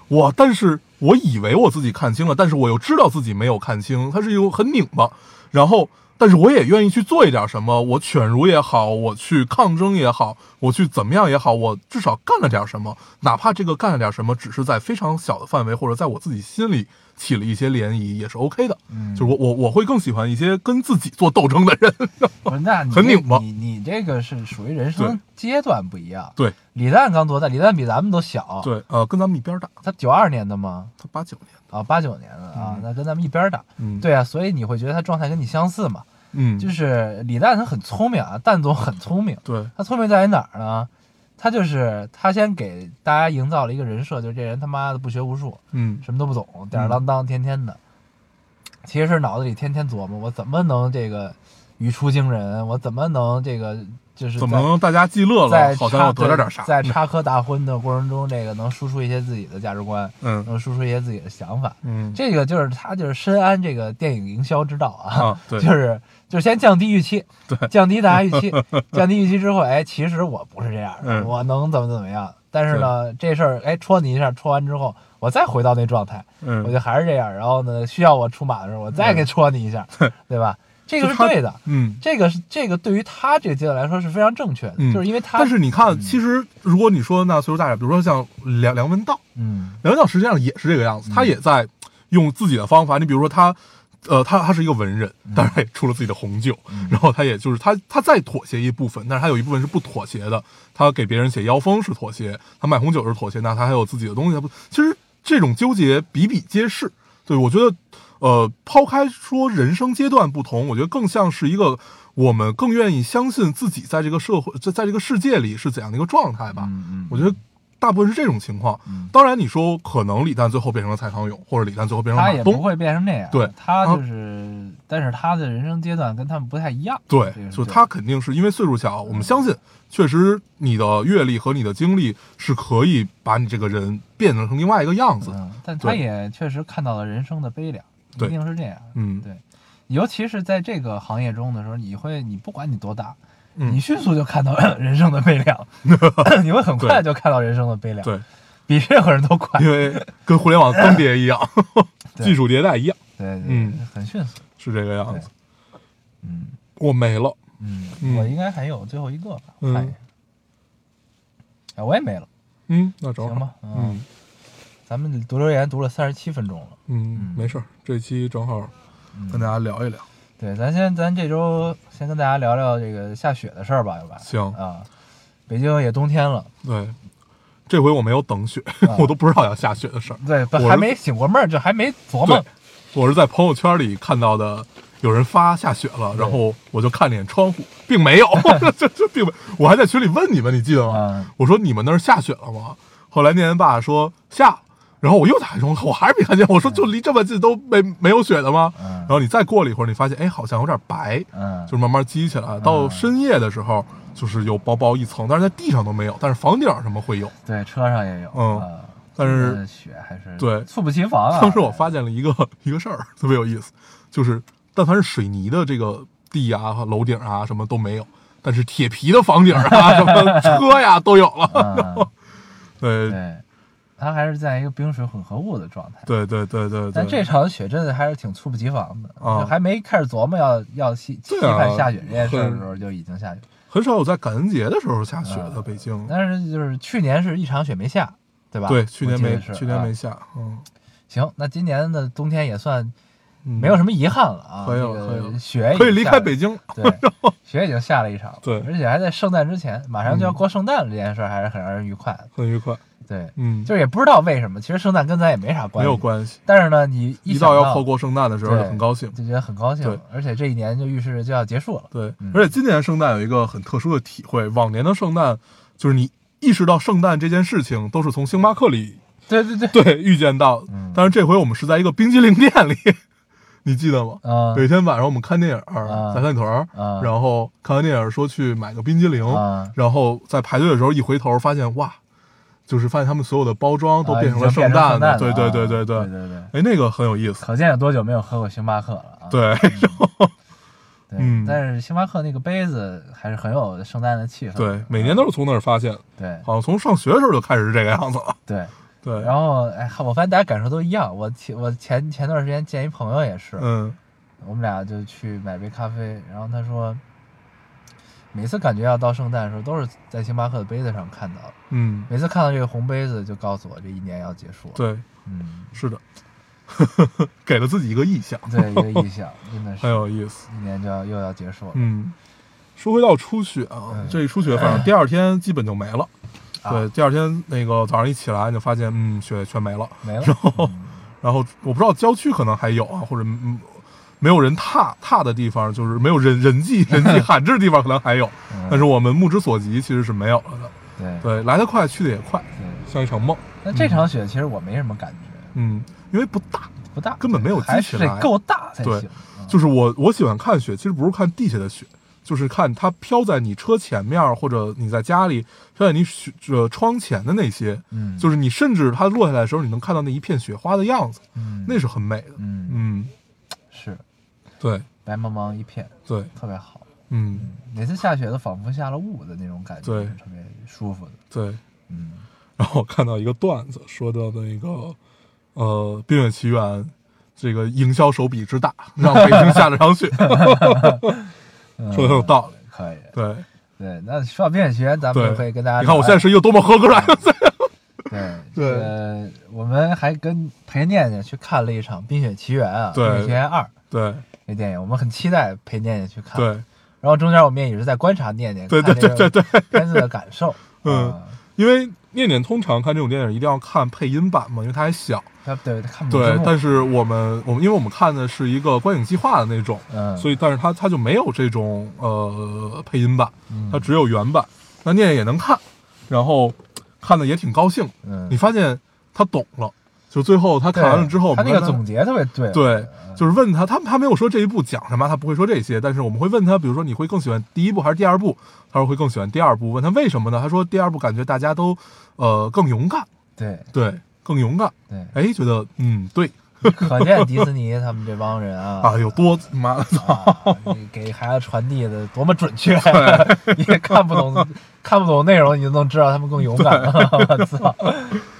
我但是我以为我自己看清了，但是我又知道自己没有看清，它是一种很拧巴，然后。但是我也愿意去做一点什么，我犬儒也好，我去抗争也好，我去怎么样也好，我至少干了点什么，哪怕这个干了点什么，只是在非常小的范围，或者在我自己心里起了一些涟漪，也是 OK 的。嗯就是我我我会更喜欢一些跟自己做斗争的人。不是那 你很拧巴你你这个是属于人生阶段不一样。对李诞刚多大？李诞比咱们都小，，对，呃，跟咱们一边大，他九二年的吗？他八九年的，啊，八九年的啊，嗯那跟咱们一边大。嗯，，对啊，所以你会觉得他状态跟你相似嘛？嗯，就是李诞他很聪明啊，蛋总很聪明。对，他聪明在于哪儿呢？他就是他先给大家营造了一个人设，就是这人他妈的不学无术，嗯什么都不懂，吊儿郎当，天天的。其实是脑子里天天琢磨，我怎么能这个语出惊人？我怎么能这个就是怎么在能大家既乐在了，好像插又得了点啥？在插科打诨的过程中，这个能输出一些自己的价值观，嗯能输出一些自己的想法。嗯这个就是他就是深谙这个电影营销之道啊，啊，对，就是就是先降低预期，对降低大家预期，降低预期之后，哎，其实我不是这样的，嗯我能怎么怎么样。但是呢，这事儿哎戳你一下，戳完之后，我再回到那状态，我就嗯还是这样。然后呢，需要我出马的时候，我再给戳你一下，对吧？这个是对的，嗯。这个是这个对于他这个阶段来说是非常正确的，嗯就是因为他，但是你看，其实如果你说那岁数大点，比如说像梁梁文道，嗯梁文道实际上也是这个样子，他也在用自己的方法。你比如说他，呃，他他是一个文人，当然也出了自己的红酒，然后他也就是他他再妥协一部分，但是他有一部分是不妥协的。他给别人写腰封是妥协，他卖红酒是妥协，那他还有自己的东西。他不，其实这种纠结比比皆是。对我觉得，呃，抛开说人生阶段不同，我觉得更像是一个我们更愿意相信自己在这个社会在在这个世界里是怎样的一个状态吧。嗯嗯，我觉得大部分是这种情况。嗯。当然，你说可能李诞最后变成了蔡康永，或者李诞最后变成他也不会变成那样，对。他他就是，但是他的人生阶段跟他们不太一样，对就他肯定是因为岁数小，我们相信，确实你的阅历和你的经历是可以把你这个人变成另外一个样子。嗯，但他也确实看到了人生的悲凉，一定是这样。嗯对，尤其是在这个行业中的时候，你会，你不管你多大，嗯你迅速 就看到人生的悲凉，你会很快就看到人生的悲凉，对，比任何人都快。因为跟互联网更迭一样，技术迭代一样，对对，嗯很迅速。是这个样子。嗯我没了，嗯，嗯我应该还有最后一个吧，我看一嗯下。哎，我也没了，嗯，那正好行吧，嗯，嗯咱们读留言读了三十七分钟了。嗯，没事儿，这期正好嗯跟大家聊一聊。对，咱先咱这周先跟大家聊聊这个下雪的事儿吧，要不然行，啊，北京也冬天了，对，这回我没有等雪，啊我都不知道要下雪的事儿。对，我还没醒过闷儿，就还没琢磨对，我是在朋友圈里看到的，有人发下雪了，然后我就看了眼窗户，并没有，这这并没，我还在群里问你们，你记得吗？嗯我说你们那儿下雪了吗？后来念念爸说下了，然后我又打开窗户，我还是没看见，我说就离这么近都没没有雪的吗？嗯然后你再过了一会儿，你发现哎好像有点白，嗯，就是慢慢积起来，到深夜的时候就是有薄薄一层，但是在地上都没有，但是房顶什么会有。对，车上也有，嗯啊但是雪还是对猝不及防啊。当时我发现了一个一个事儿，特别有意思，就是但凡是水泥的这个地啊、和楼顶啊什么都没有，但是铁皮的房顶啊、什么车呀都有了。对，它还是在一个冰水混合物的状态。对对对对对。但这场雪真的还是挺猝不及防的，啊就还没开始琢磨要要期期盼下雪这件事儿的时候，就已经下雪。很少有在感恩节的时候下雪的，啊北京。但是就是去年是一场雪没下，对吧？对，去年没去年没下，嗯，行，那今年的冬天也算嗯没有什么遗憾了啊。可以了这可以了个雪已可以离开北京。对，雪已经下了一场，对而且还在圣诞之前，马上就要嗯过圣诞了，这件事儿还是很让人愉快的。很愉快。对，嗯，就是也不知道为什么，其实圣诞跟咱也没啥关系。没，有关系。但是呢，你一想到到要快过圣诞的时候，就很高兴。就觉得很高兴。对，而且这一年就预示着就要结束了。对。嗯，而且今年圣诞有一个很特殊的体会，往年的圣诞就是你意识到圣诞这件事情都是从星巴克里对对对，对预见到，嗯。但是这回我们是在一个冰激凌店里，你记得吗？啊。有一天晚上我们看电影啊。在三里屯儿，啊。然后看完电影说去买个冰激凌，啊。然后在排队的时候一回头发现哇，就是发现他们所有的包装都啊变成了已经变成诞的，对对对啊对对对。对，哎，那个很有意思，可见有多久没有喝过星巴克了啊？对，对，嗯。但是星巴克那个杯子还是很有圣诞的气氛。对，每年都是从那儿发现。的，对。好像从上学的时候就开始是这个样子。了，对。对，然后哎，我发现大家感受都一样。我前我前前段时间见一朋友也是，嗯。我们俩就去买杯咖啡，然后他说，每次感觉要到圣诞的时候，都是在星巴克的杯子上看到的。嗯，每次看到这个红杯子，就告诉我这一年要结束了。，对，嗯，是的，给了自己一个意向，对，一个意向，真的是 很有意思。一年就要又要结束了。嗯，说回到初雪啊，嗯这一初雪，反正 第二天基本就没了。啊对，第二天那个早上一起来你就发现，嗯，雪全没了。没了。嗯然后我不知道郊区可能还有啊，或者嗯没有人踏踏的地方，就是没有人人迹人迹罕至的地方可能还有，嗯。但是我们目之所及其实是没有了。的。对。对，来得快，去得也快，像一场梦。那这场雪其实我没什么感觉，嗯，因为不大，不大，根本没有还积起来。得够大才行。嗯就是我我喜欢看雪，其实不是看地下的雪，就是看它飘在你车前面，或者你在家里飘在你雪呃窗前的那些，嗯，就是你甚至它落下来的时候，你能看到那一片雪花的样子，嗯，那是很美的。嗯对白茫茫一片，对，特别好。嗯每次下雪都仿佛下了雾的那种感觉，对特别舒服的。对。嗯，然后我看到一个段子，说到那个呃《冰雪奇缘》这个营销手笔之大，让北京下了场雪，嗯 说的很有道理。可以。对，对，那说到冰雪奇缘，咱们就可以跟大家你看我现在是一个多么合格的孩子。对对呃，我们还跟陪念念去看了一场《冰雪奇缘》啊，《冰雪奇缘二》对这电影，我们很期待陪念念去看。对，然后中间我们也一直在观察念念对对对对对这个片子的感受。嗯啊，因为念念通常看这种电影一定要看配音版嘛，因为他还小。对但是我们我们因为我们看的是一个观影计划的那种，嗯，所以但是他他就没有这种呃配音版，他只有原版。那念念也能看，然后看的也挺高兴。嗯你发现他懂了，就最后他看完了之后，他那个总结特别对，对，就是问他，他他没有说这一部讲什么，他不会说这些，但是我们会问他，比如说你会更喜欢第一部还是第二部？他说会更喜欢第二部。问他为什么呢？他说第二部感觉大家都呃更勇敢，对对，更勇敢。对，哎，觉得嗯对可见迪士尼他们这帮人啊 啊，有多妈的啊，给给孩子传递的多么准确，你 也看不懂 看不懂内容，你就能知道他们更勇敢。我操，啊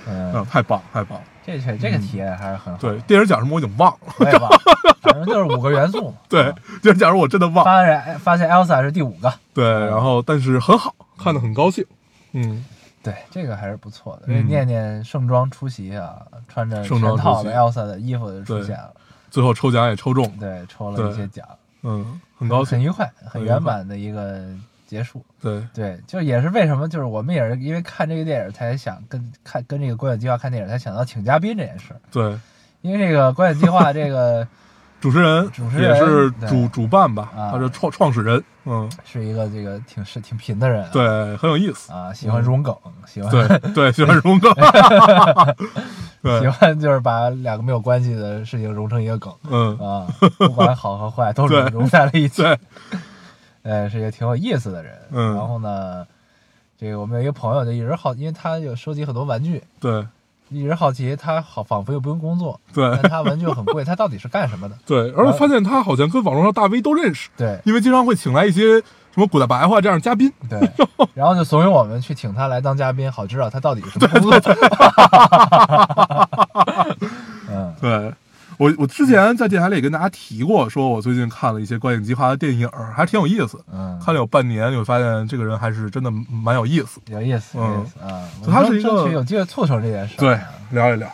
嗯，，太棒太棒。这确这个体验还是很好。对，，电影讲什么我已经忘了。我也忘了，反正就是五个元素嘛。对啊，电影讲什么我真的忘了。发现发现 Elsa 是第五个，对，然后但是很好，看的很高兴。嗯，对，这个还是不错的。嗯因为念念盛装出席啊，穿着全盛装套的 Elsa 的衣服就出现了，最后抽奖也抽中。对，抽了一些奖，嗯，很高兴。很愉快，很圆满的一个结束。对，对，就也是为什么，就是我们也是因为看这个电影才想跟看跟这个观影计划看电影，才想到请嘉宾这件事。对，因为这个观影计划这个 主持人主持人也是主主办吧，啊他是创创始人。嗯，是一个这个挺是挺贫的人、啊，对，很有意思。啊，喜欢融梗，喜欢对 对，喜欢融梗。喜，欢就是把两个没有关系的事情融成一个梗嗯，啊，不管好和坏都对融融在了一起。对，呃，是一个挺有意思的人。嗯然后呢，这个我们有一个朋友就一直好，因为他有收集很多玩具，对一直好奇他好仿佛又不用工作，对但他玩具又很贵，他到底是干什么的？对，而且发现他好像跟网络上大 V 都认识，对因为经常会请来一些什么古代白话这样的嘉宾。对，然后就怂恿我们去请他来当嘉宾，好知道他到底是什么工作。嗯对我，我之前在电台里跟大家提过，说我最近看了一些观影计划的电影，还挺有意思。嗯，看了有半年，你会发现这个人还是真的蛮有意思。有意思，有意思啊！他是一个有机会促成这件事，对，聊一聊，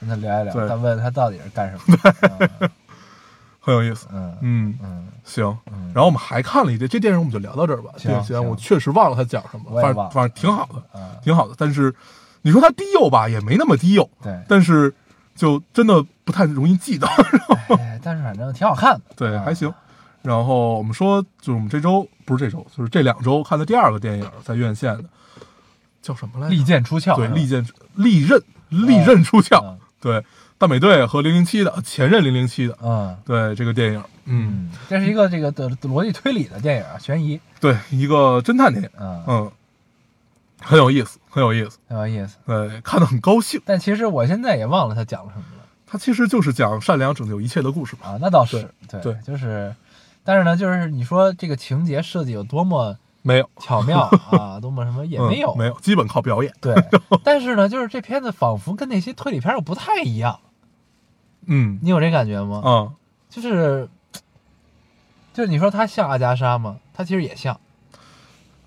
跟他聊一聊，对他问他到底是干什么 很有意思。嗯嗯，嗯，行。嗯然后我们还看了一些这电影，我们就聊到这儿吧。行行我确实忘了他讲什么，反正反正挺好的，啊，挺好的。但是你说他低幼吧，也没那么低幼，对，但是就真的不太容易记得。哎，但是反正挺好看的，对，啊还行。然后我们说，就是我们这周不是这周，就是这两周看的第二个电影，在院线的，叫什么来着？利剑出鞘，对，利剑利刃利刃出鞘。嗯对，大美队和零零七的前任零零七的，嗯对这个电影，嗯，嗯，这是一个这个的逻辑推理的电影啊，悬疑，对，一个侦探电影，嗯，嗯，很有意思，很有意思，很有意思。对，看的很高兴。但其实我现在也忘了他讲了什么了它其实就是讲善良拯救一切的故事嘛。啊，那倒是，对对就是，但是呢，就是你说这个情节设计有多么没有，巧妙 啊，多么什么也没有，嗯，没有，基本靠表演。对，但是呢，就是这片子仿佛跟那些推理片又不太一样，嗯你有这感觉吗？嗯，就是，就是你说它像阿加莎吗？它其实也像，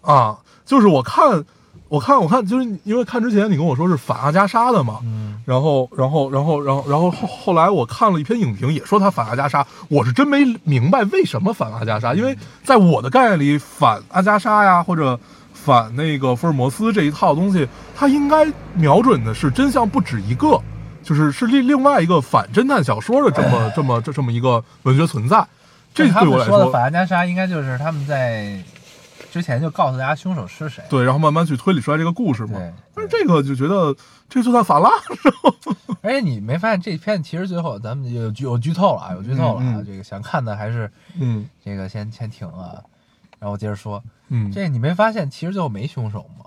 啊，就是我看，我看，我看，就是因为看之前你跟我说是反阿加莎的嘛，嗯，然后，然后，然后，然后，然后后后来我看了一篇影评，也说他反阿加莎，我是真没明白为什么反阿加莎，因为在我的概念里，反阿加莎呀，或者反那个福尔摩斯这一套东西，它应该瞄准的是真相不止一个，就是是另另外一个反侦探小说的这么这么这这么一个文学存在，这对我来说，说的反阿加莎应该就是他们在之前就告诉大家凶手是谁，对，然后慢慢去推理出来这个故事嘛。对但是这个就觉得这就算反了，而且你没发现这片其实最后咱们有剧有剧透了啊，有剧透了啊，这个想看的还是嗯。这个先先停啊，然后我接着说，嗯，这你没发现其实最后没凶手吗？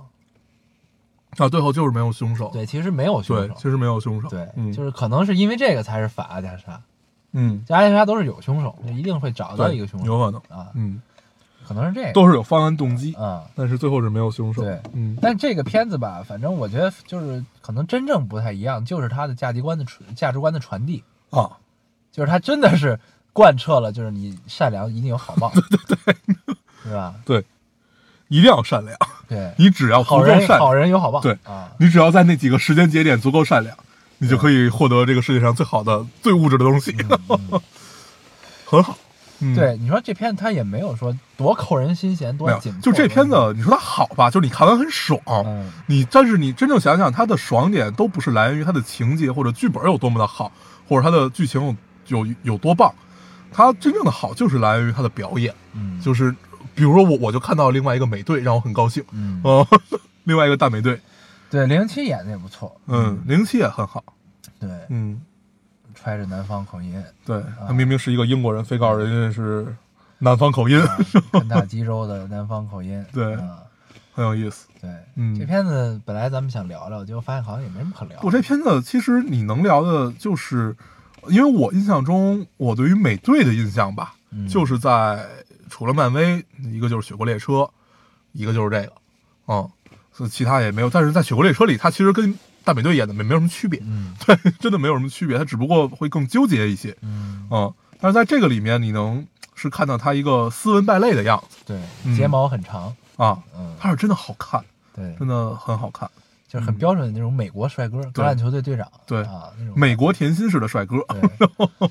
啊，最后就是没有凶手，对，其实没有凶手，对其实没有凶手，对，嗯，就是可能是因为这个才是反阿加莎，嗯，这阿加莎都是有凶手，就一定会找到一个凶手，有可能，啊，嗯，可能是这个，都是有方案动机，啊。但是最后是没有凶手，对。嗯。但这个片子吧，反正我觉得就是可能真正不太一样，就是它的价值观的传价值观的传递，啊，就是它真的是贯彻了，就是你善良一定有好报，对对对，是吧？对，一定要善良，对，你只要好人善，好人有好报，对啊，你只要在那几个时间节点足够善良，你就可以获得这个世界上最好的、最物质的东西，很好，嗯，对，你说这片子它也没有说多扣人心弦，多紧，就这片子，你说它好吧，就是你看完很爽，嗯。你但是你真正想想，它的爽点都不是来源于它的情节或者剧本有多么的好，或者它的剧情有有有多棒，它真正的好就是来源于它的表演，嗯，就是比如说我我就看到另外一个美队让我很高兴，嗯，哦，另外一个大美队，对，零七演的也不错，嗯，零七也很好，对，嗯，揣着南方口音，对他明明是一个英国人，非告诉人家是南方口音，肯塔基州的南方口音，对啊。很有意思。对，嗯。这片子本来咱们想聊聊，结果发现好像也没什么可聊。我这片子其实你能聊的，就是因为我印象中，我对于美队的印象吧，嗯。就是在除了漫威，一个就是雪国列车，一个就是这个，嗯，所以其他也没有。但是在雪国列车里，他其实跟大美队演的没没有什么区别，嗯。对，真的没有什么区别，他只不过会更纠结一些，嗯，嗯。但是在这个里面，你能是看到他一个斯文败类的样子对，嗯睫毛很长，啊，嗯，他是真的好看，对，真的很好看，就是很标准的那种美国帅哥，橄榄球队队长，对啊，那种美国甜心式的帅哥，对，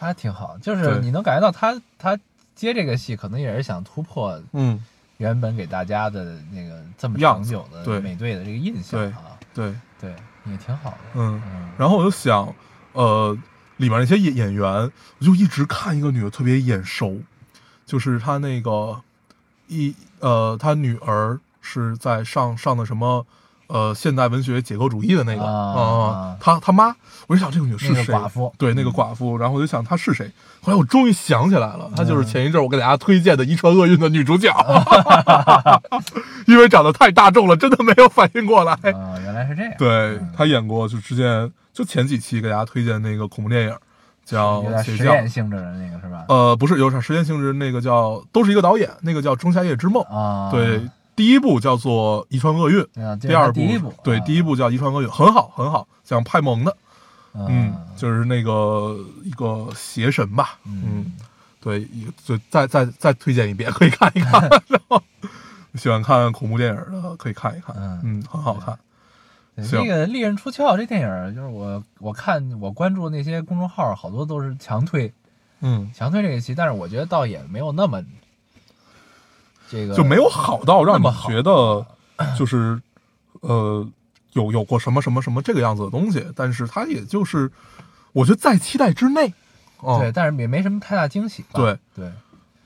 他挺好，就是你能感觉到他他接这个戏，可能也是想突破嗯，原本给大家的那个这么长久的对美队的这个印象啊，对，对，也挺好的，嗯。嗯，然后我就想，呃，里面那些演演员，我就一直看一个女的特别眼熟，就是她那个一呃，她女儿是在上上的什么呃现代文学解构主义的那个啊啊，她她妈，我就想这个女的是那个谁？寡妇对，那个嗯寡妇。然后我就想她是谁？后来我终于想起来了，她就是前一阵我给大家推荐的《遗传厄运》的女主角，因为长得太大众了，真的没有反应过来。啊，原来是这样，对她演过，就之前就前几期给大家推荐那个恐怖电影，叫有点《实验》。性质的那个是吧？呃，不是，有点实验性质，那个叫都是一个导演，那个叫《仲夏夜之梦》。啊，对，第一部叫做《遗传厄运》，啊，第二部第一部，对，啊第一部叫《遗传厄运》，很好，很好，讲派蒙的，嗯嗯，就是那个一个邪神吧，嗯嗯，对，一就再再再推荐一遍，可以看一看。然后喜欢看恐怖电影的可以看一看，嗯嗯，很好看。对行这个《利刃出鞘》这电影，就是我我看我关注那些公众号，好多都是强推嗯，强推这个戏，但是我觉得倒也没有那么这个就没有好到让你觉得就是呃有有过什么什么什么这个样子的东西，但是它也就是我觉得在期待之内，哦，对，但是也没什么太大惊喜吧。对。对，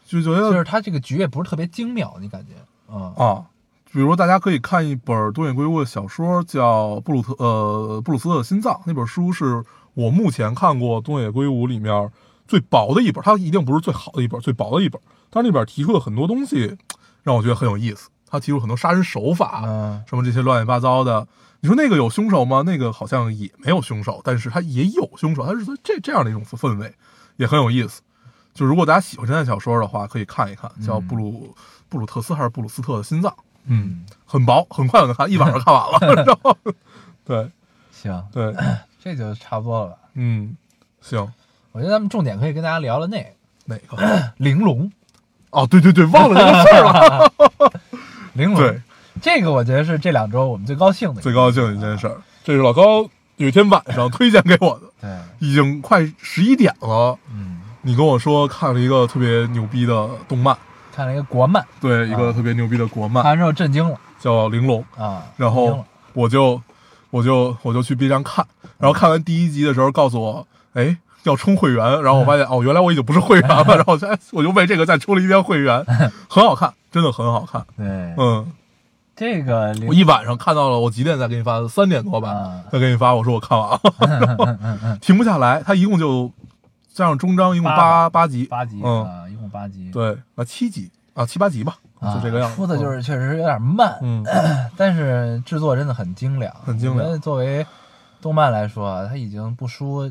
就觉得就是它这个局也不是特别精妙，你感觉？嗯。啊，比如说大家可以看一本东野圭吾的小说，叫《布鲁特呃布鲁斯特的心脏》，那本书是我目前看过东野圭吾里面最薄的一本，它一定不是最好的一本，最薄的一本。但是那边提出了很多东西，让我觉得很有意思。他提出很多杀人手法，嗯什么这些乱七八糟的。你说那个有凶手吗？那个好像也没有凶手，但是他也有凶手，他是这这样的一种氛围，也很有意思。就如果大家喜欢侦探小说的话，可以看一看，叫布鲁、布鲁特斯还是布鲁斯特的心脏，嗯，很薄，很快就能看，一晚上看完了。然后，对行，对，这就差不多了吧。嗯，行，我觉得咱们重点可以跟大家聊聊那个哪个？玲珑，哦，对对对，忘了这个事儿了。玲珑，对，这个我觉得是这两周我们最高兴的，最高兴的一件事儿，这是老高有一天晚上推荐给我的，对，已经快十一点了。嗯，你跟我说看了一个特别牛逼的动漫，看了一个国漫，对，一个啊。特别牛逼的国漫。看完之后震惊了。叫《玲珑》，啊，然后我就我就我就去 B 站看，然后看完第一集的时候告诉我，哎，要充会员，然后我发现哦，原来我已经不是会员了，然后我就哎我就为这个再充了一遍会员，很好看，真的很好看，对，嗯，这个我一晚上看到了，我几点再给你发？三点多吧啊，再给你发，我说我看完了，停不下来，它一共就加上终章一共八八八集，八集嗯，啊，一共八集，对啊七集啊七八集吧，啊，就这个样子，出的就是确实有点慢，嗯但是制作真的很精良，很精良。作为动漫来说啊，它已经不输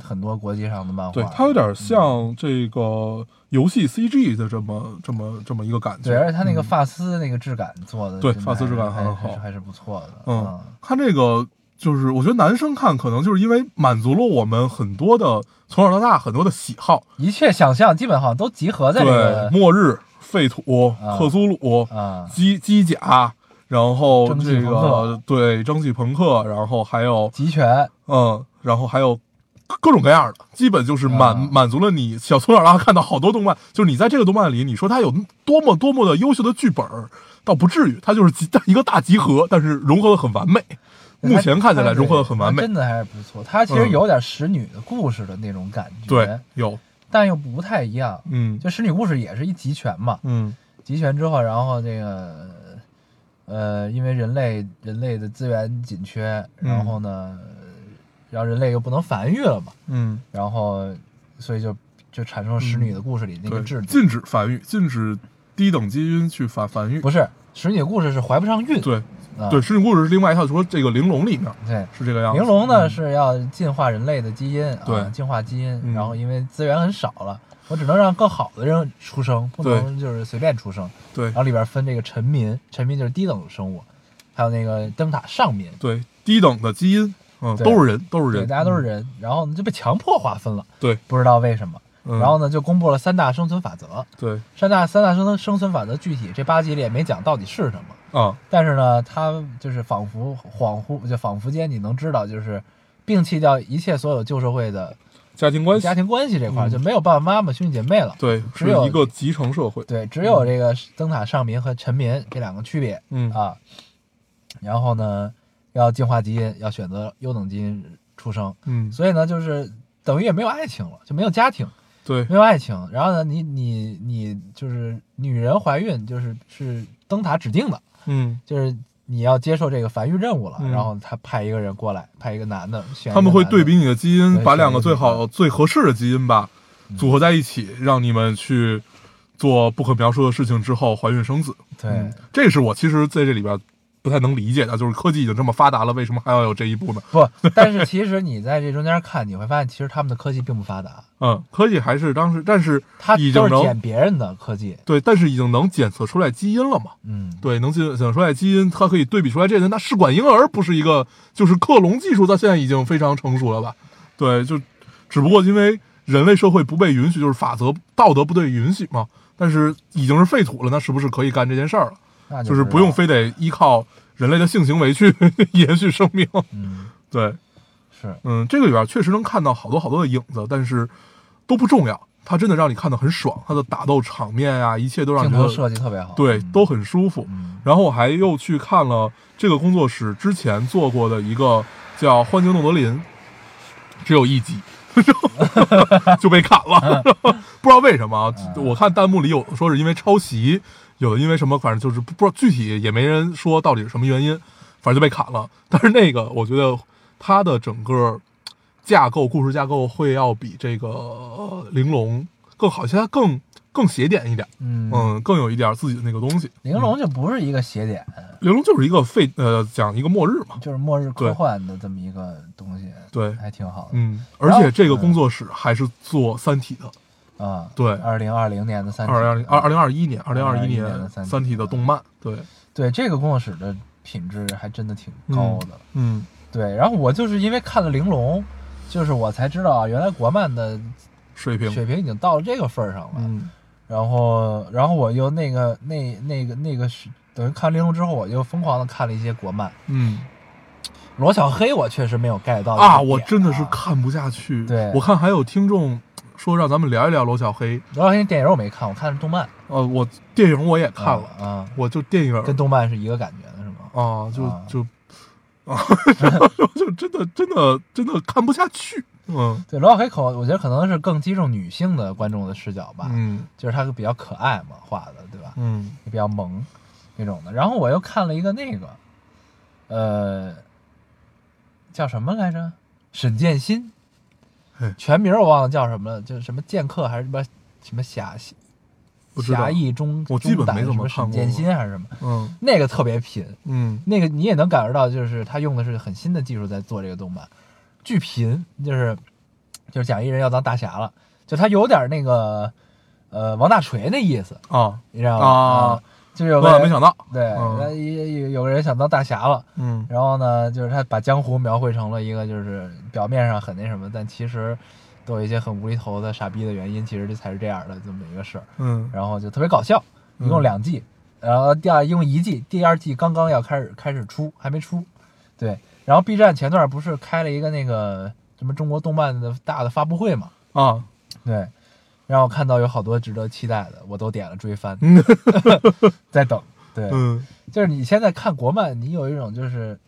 很多国际上的漫画。对，，它有点像这个游戏 CG 的这么这么这么一个感觉。对，而且它那个嗯。发丝那个质感做的，对发丝质感还很好还是还是不错的。嗯，看这个就是我觉得男生看可能就是因为满足了我们很多的从小到大很多的喜好，一切想象基本好像都集合在这对个，末日、废土、啊。克苏鲁、啊，机机甲，然后这个对蒸汽朋克，然后还有集权，嗯，然后还有各种各样的，基本就是满、啊满足了你小从小到大看到好多动漫，就是你在这个动漫里，你说它有多么多么的优秀的剧本儿，倒不至于，它就是集一个大集合，但是融合的很完美。目前看起来融合的很完美，真的还是不错。它其实嗯有点使女的故事的那种感觉，对，，有，但又不太一样。嗯就使女故事也是一集全嘛，嗯集全之后，然后这个呃，因为人类人类的资源紧缺，嗯然后呢，然后人类又不能繁育了嘛，嗯，然后所以就就产生了使女的故事里那个制，度，禁止繁育，禁止低等基因去繁繁育，不是使女的故事是怀不上孕，对啊对，使女故事是另外一套，说这个玲珑里面对。是这个样子，玲珑呢嗯。是要进化人类的基因啊，对净化基因，嗯然后因为资源很少了，我只能让更好的人出生，不能就是随便出生。对。然后里边分这个臣民，臣民就是低等生物，还有那个灯塔上民，对低等的基因，嗯，对。都是人，都是，人，大家都是人，然后呢就被强迫划分了，对，不知道为什么。嗯，然后呢就公布了三大生存法则，对。三大三大生生存法则具体这八集里也没讲到底是什么，啊，但是呢，他就是仿佛恍惚，就仿佛间你能知道，就是摒弃掉一切所有旧社会的家庭关系，家庭关系这块就没有爸爸妈妈兄弟姐妹了。对，有一个集成社会，对，只有这个灯塔上民和臣民这两个区别嗯。啊。然后呢，要进化基因，要选择优等基因出生，嗯，所以呢，就是等于也没有爱情了，就没有家庭，对没有爱情。然后呢，你你你就是女人怀孕，就是是灯塔指定的，嗯，就是你要接受这个繁育任务了。嗯然后他派一个人过来，派一个男的，他们会对比你的基因，把两个最好最合适的基因吧嗯组合在一起，让你们去做不可描述的事情之后怀孕生子。对。嗯，这是我其实在这里边不太能理解的，就是科技已经这么发达了，为什么还要有这一步呢？不，但是其实你在这中间看，你会发现，其实他们的科技并不发达，嗯，科技还是当时，但是它已经都是捡能别人的科技。对，但是已经能检测出来基因了嘛？嗯，对，能检测出来基因，它可以对比出来这人，那试管婴儿不是一个，就是克隆技术，到现在已经非常成熟了吧？对，就只不过因为人类社会不被允许，就是法则道德不对允许嘛。但是已经是废土了，那是不是可以干这件事儿了？那就是不用非得依靠人类的性行为去 延续生命。嗯对，是嗯，这个里边确实能看到好多好多的影子，但是都不重要。它真的让你看得很爽，它的打斗场面啊，一切都让镜头你觉得设计特别好，嗯对都很舒服。嗯然后我还又去看了这个工作室之前做过的一个叫《幻境诺德林》，只有一集。就被砍了，不知道为什么我看弹幕里有说是因为抄袭，有的因为什么，反正就是不不知道具体也没人说到底是什么原因，反正就被砍了。但是那个我觉得它的整个架构、故事架构会要比这个呃玲珑更好，一些，它更更写点一点，嗯嗯，更有一点自己的那个东西。玲珑就不是一个邪点，玲珑就是一个废呃讲一个末日嘛，就是末日科幻的这么一个东西，对，还挺好的。嗯，而且这个工作室还是做《三体》的，啊，对。二零二零年的三体，二零二二零二一年，二零二一2021年年的三体。三体》的动漫，对，对这个工作室的品质还真的挺高的。嗯。对，然后我就是因为看了玲珑，就是我才知道啊，原来国漫的水平，水平已经到了这个份儿上了。嗯。然后，然后我又那个那那个那个是等于看玲珑之后，我又疯狂的看了一些国漫。嗯。罗小黑我确实没有 get 到啊，我真的是看不下去。对。我看还有听众说让咱们聊一聊罗小黑，罗小黑电影我没看，我看的是动漫，呃，我电影我也看了，啊，啊我就电影跟动漫是一个感觉的是吗？啊，就啊就啊，就真的真的真的看不下去。嗯对，罗小黑可我觉得可能是更击中女性的观众的视角吧，嗯就是他比较可爱嘛，画的对吧？嗯也比较萌那种的。然后我又看了一个那个，呃，叫什么来着？沈剑心嘿，全名我忘了叫什么了，就是什么剑客还是什么什么侠侠义中，我基本没怎么什么沈看过。剑心还是什么，嗯。那个特别贫，嗯。那个你也能感受到，就是他用的是很新的技术在做这个动漫，巨贫，就是就是讲一人要当大侠了，就他有点那个呃王大锤那意思，啊。你知道吗？啊，就是万万没想到。对，有有有个人想当大侠了，嗯。然后呢，就是他把江湖描绘成了一个就是表面上很那什么，但其实都有一些很无厘头的傻逼的原因，其实这才是这样的这么一个事儿，嗯。然后就特别搞笑，一共嗯。两季，然后第二一共一季，第二季刚刚要开始开始出，还没出，对，然后 B 站前段不是开了一个那个什么中国动漫的大的发布会嘛，啊。对，让我看到有好多值得期待的，我都点了追番，嗯 在等，对，嗯就是你现在看国漫，你有一种就是，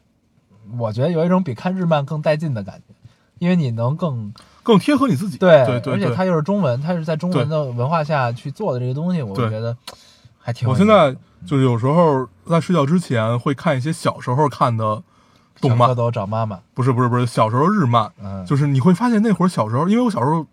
我觉得有一种比看日漫更带劲的感觉，因为你能更更贴合你自己。对，对对对而且它又是中文，它是在中文的文化下去做的这个东西，我觉得还挺有我现在。就是有时候在睡觉之前会看一些小时候看的动漫，小蝌蚪找妈妈，不是不是不是小时候日漫，嗯，就是你会发现那会儿小时候，因为我小时候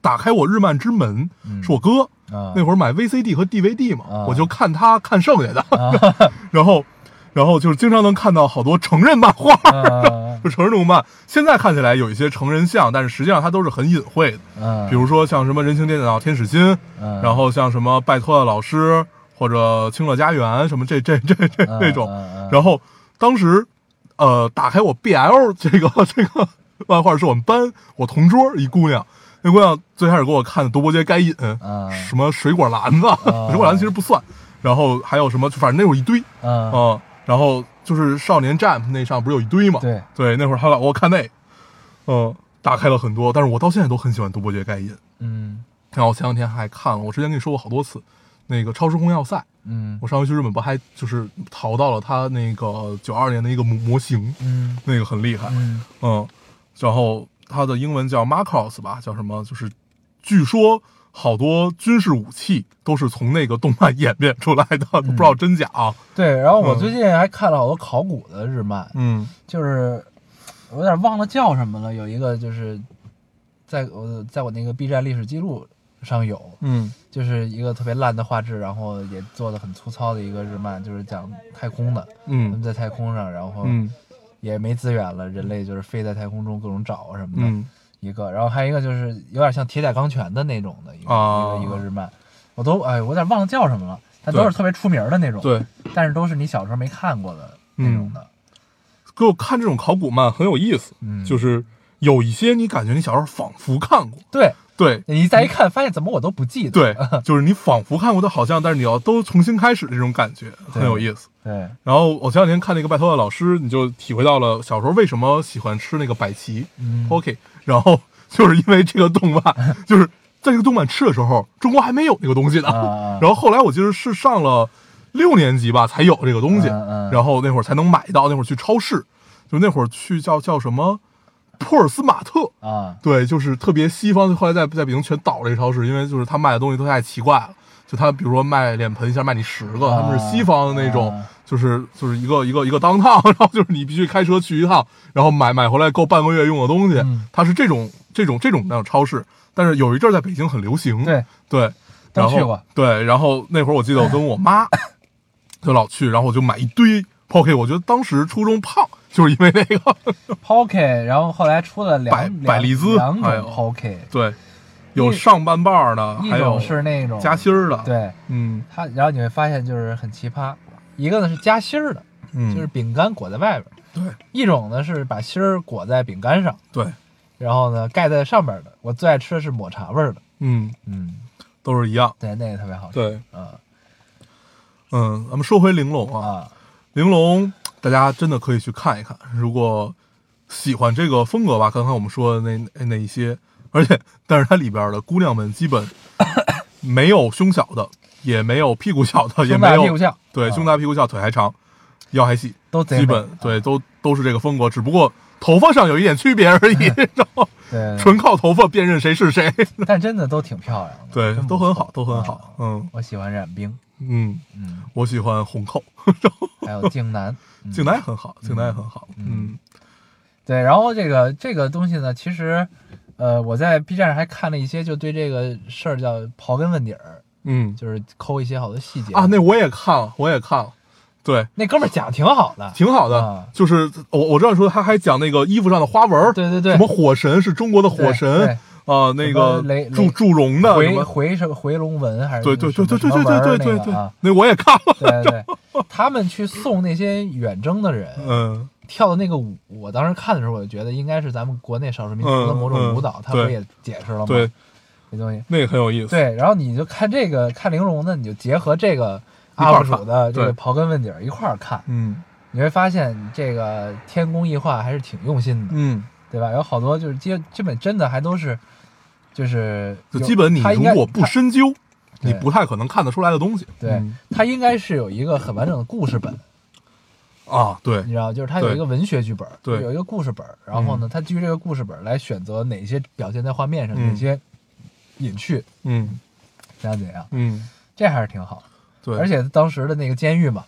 打开我日漫之门嗯。是我哥，啊。那会儿买 VCD 和 DVD 嘛，啊。我就看他看剩下的，啊。然后然后就是经常能看到好多成人漫画，啊。就成人动漫。现在看起来有一些成人像，但是实际上它都是很隐晦的，嗯，比如说像什么人形电脑天使心，嗯，然后像什么拜托的老师或者清乐家园什么这这这这嗯那种，然后当时呃打开我 BL 这个 这个漫画是我们班我同桌一姑娘，那姑娘最开始给我看的《夺伯街该隐》嗯什么水果篮子，水果篮子其实不算，然后还有什么反正那有一堆嗯啊、然后就是少年 Jump 那上不是有一堆嘛，对，对，那会儿他老给我看那，嗯、打开了很多，但是我到现在都很喜欢《夺伯街该隐》。嗯。然后我前两天还看了，我之前跟你说过好多次，那个《超时空要塞》，嗯。我上回去日本不还就是淘到了他那个九二年的一个模模型，嗯。那个很厉害，嗯。嗯，然后它的英文叫 Macross 吧，叫什么？就是据说好多军事武器都是从那个动漫演变出来的，不知道真假啊。对，然后我嗯最近还看了好多考古的日漫，嗯就是我有点忘了叫什么了，有一个就是在我在我那个 B 站历史记录上有，嗯就是一个特别烂的画质，然后也做的很粗糙的一个日漫，就是讲太空的，他们嗯在太空上，然后嗯也没资源了，人类就是飞在太空中各种找什么的、嗯。一个，然后还有一个就是有点像铁甲钢拳的那种的一个、啊。一个一个日漫，我都哎我有点忘了叫什么了，但都是特别出名的那种，，对，但是都是你小时候没看过的那种的，给我看这种考古漫很有意思，嗯，就是有一些你感觉你小时候仿佛看过，对对。你再一看，发现怎么我都不记得，对，就是你仿佛看过的好像，但是你要都重新开始这种感觉，很有意思。对，然后我前两天看那个拜托的老师，你就体会到了小时候为什么喜欢吃那个百奇嗯 Poke，然后就是因为这个动漫，就是在这个动漫吃的时候，中国还没有那个东西呢。啊然后后来我记得是上了六年级吧才有这个东西，然后那会儿才能买到，那会儿去超市，就那会儿去叫叫什么普尔斯马特，啊，对，就是特别西方，后来在在北京全倒了这个超市，因为就是他卖的东西都太奇怪了。就他比如说卖脸盆一下卖你十个，他们是西方的那种，啊就是就是一个一个一个当趟，然后就是你必须开车去一趟，然后买买回来够半个月用的东西，嗯它是这种这种这种那种超市。但是有一阵儿在北京很流行，对对，然后都去过对，然后那会儿我记得我跟我妈 就老去，然后我就买一堆 Poke，我觉得当时初中胖就是因为那个，Pocket，然后后来出了两百两百利兹两还有种 Pocket，对，有上半半儿的，一还有种是那种夹心儿的，，对嗯它，然后你会发现就是很奇葩，一个呢是夹心儿的，嗯，就是饼干裹在外边儿；对一种呢是把芯儿裹在饼干上，对，然后呢盖在上边儿的。我最爱吃的是抹茶味儿的，嗯，嗯，都是一样，对，那个特别好吃。对，啊嗯，咱们说回玲珑啊，啊，玲珑大家真的可以去看一看，如果喜欢这个风格吧，刚才我们说的那那那一些，而且但是它里边的姑娘们基本 没有胸小的，也没有屁股小的，也没有大屁股翘，对，啊。胸大屁股小，腿还长，腰还细，都贼基本对都都是这个风格，只不过头发上有一点区别而已，然后对，纯靠头发辨认谁是谁。但真的都挺漂亮的，对都很好，都很好啊。嗯。我喜欢染冰，嗯，嗯，我喜欢红扣，还有静南，嗯。静南也很好，静南也很好。嗯。对，然后这个这个东西呢，其实，呃，我在 B 站上还看了一些，就对这个事儿叫刨根问底儿，嗯。就是抠一些好多细节。啊，那我也看了，我也看了，对，那哥们儿讲得挺好的，挺好的。啊。就是我我知道说他还讲那个衣服上的花纹，对对对，什么火神是中国的火神对啊，那个雷雷祝祝融的回，回什么回龙纹还是对对什对对对对对对对那个啊，那我也看了，对对对，他们去送那些远征的人嗯跳的那个舞，我当时看的时候，我就觉得应该是咱们国内少数民族的某种舞蹈嗯，他不也解释了吗？对，这东西。那个很有意思。对，然后你就看这个看玲珑的，你就结合这个 UP 主的这个刨根问底儿一块儿看，嗯你会发现这个天宫异化还是挺用心的，嗯，对吧？有好多就是基基本真的还都是，就是就基本你如果不深究，你不太可能看得出来的东西。对嗯它应该是有一个很完整的故事本，啊，对你知道，就是它有一个文学剧本，对有一个故事本，然后呢，它基于这个故事本来选择哪些表现在画面上，嗯哪些隐去，嗯怎样怎样，嗯，这还是挺好。对，而且当时的那个监狱嘛，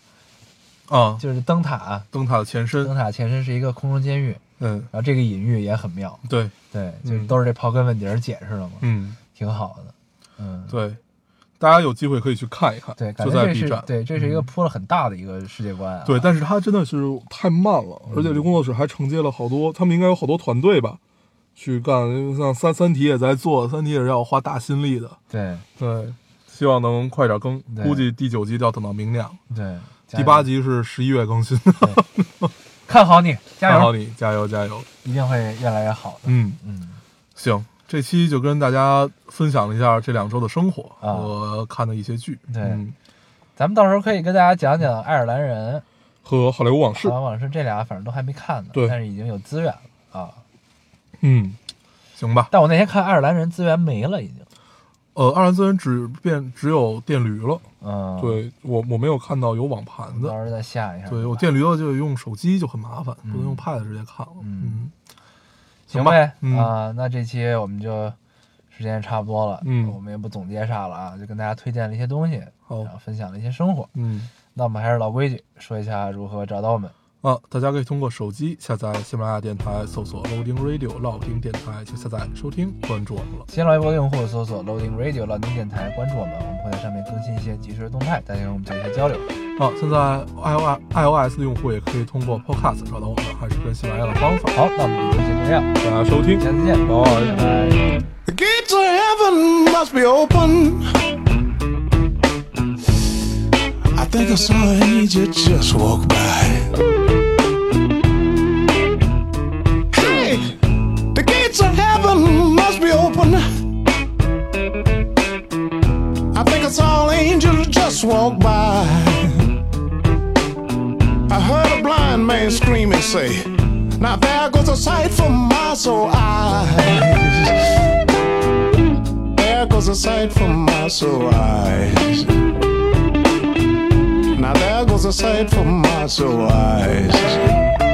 啊，就是灯塔，灯塔的前身灯，塔前身是一个空中监狱，嗯，然后这个隐喻也很妙，对，对，就是嗯都是这刨根问底儿解释的嘛，嗯，挺好的，嗯，对，大家有机会可以去看一看，对，就在 B 站，对，这是一个嗯。铺了很大的一个世界观啊，对，但是它真的是太慢了，而且这工作室还承接了好多，他们应该有好多团队吧，去干，像三三体也在做，三体也是要花大心力的，对。对，希望能快点更，估计第九集就要等到明年了，对，第八集是十一月更新，看好你，加油，看好你，加油加油，一定会越来越好的，嗯，嗯，行，这期就跟大家分享了一下这两周的生活啊。和看的一些剧，对。嗯。咱们到时候可以跟大家讲讲爱尔兰人、和好莱坞往事。好，莱坞往事这俩，反正都还没看呢，对。但是已经有资源了啊。嗯，行吧，但我那天看爱尔兰人资源没了，已经，呃，二元资源只变只有电驴了。嗯，，对我我没有看到有网盘的，到时候再下一下。对我电驴的就用手机就很麻烦，嗯不能用 Pad 直接看了。嗯行呗，嗯啊，那这期我们就时间也差不多了，嗯我们也不总结啥了啊，就跟大家推荐了一些东西，好然后分享了一些生活。嗯那我们还是老规矩，说一下如何找到我们。啊，大家可以通过手机下载喜马拉雅电台，搜索 Loading Radio 老丁电台就下载收听，关注我们了。新浪微博用户搜索 Loading Radio 老丁电台，关注我们，我们会在上面更新一些即时动态，大家跟我们做一些交流。啊，现在 iOS iOS 的用户也可以通过 Podcast 找到我们，还是跟喜马拉雅的方法。好，那我们这期就这样，大家收听，下次见，拜拜。拜拜。The gates of heaven must be open. I think I saw an angel just walk by. open. I think I saw angels angel just walk by. I heard a blind man scream and say, Now there goes a sight for my soul eyes. There goes a sight for my soul eyes. Now there goes a sight for my soul eyes.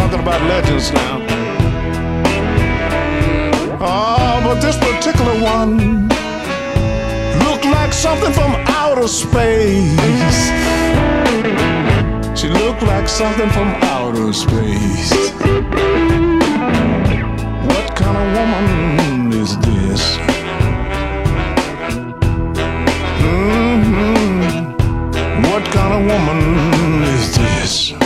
talking about legends now. Oh, but this particular one looked like something from outer space. She looked like something from outer space. What kind of woman is this? Mm-hmm. What kind of woman is this?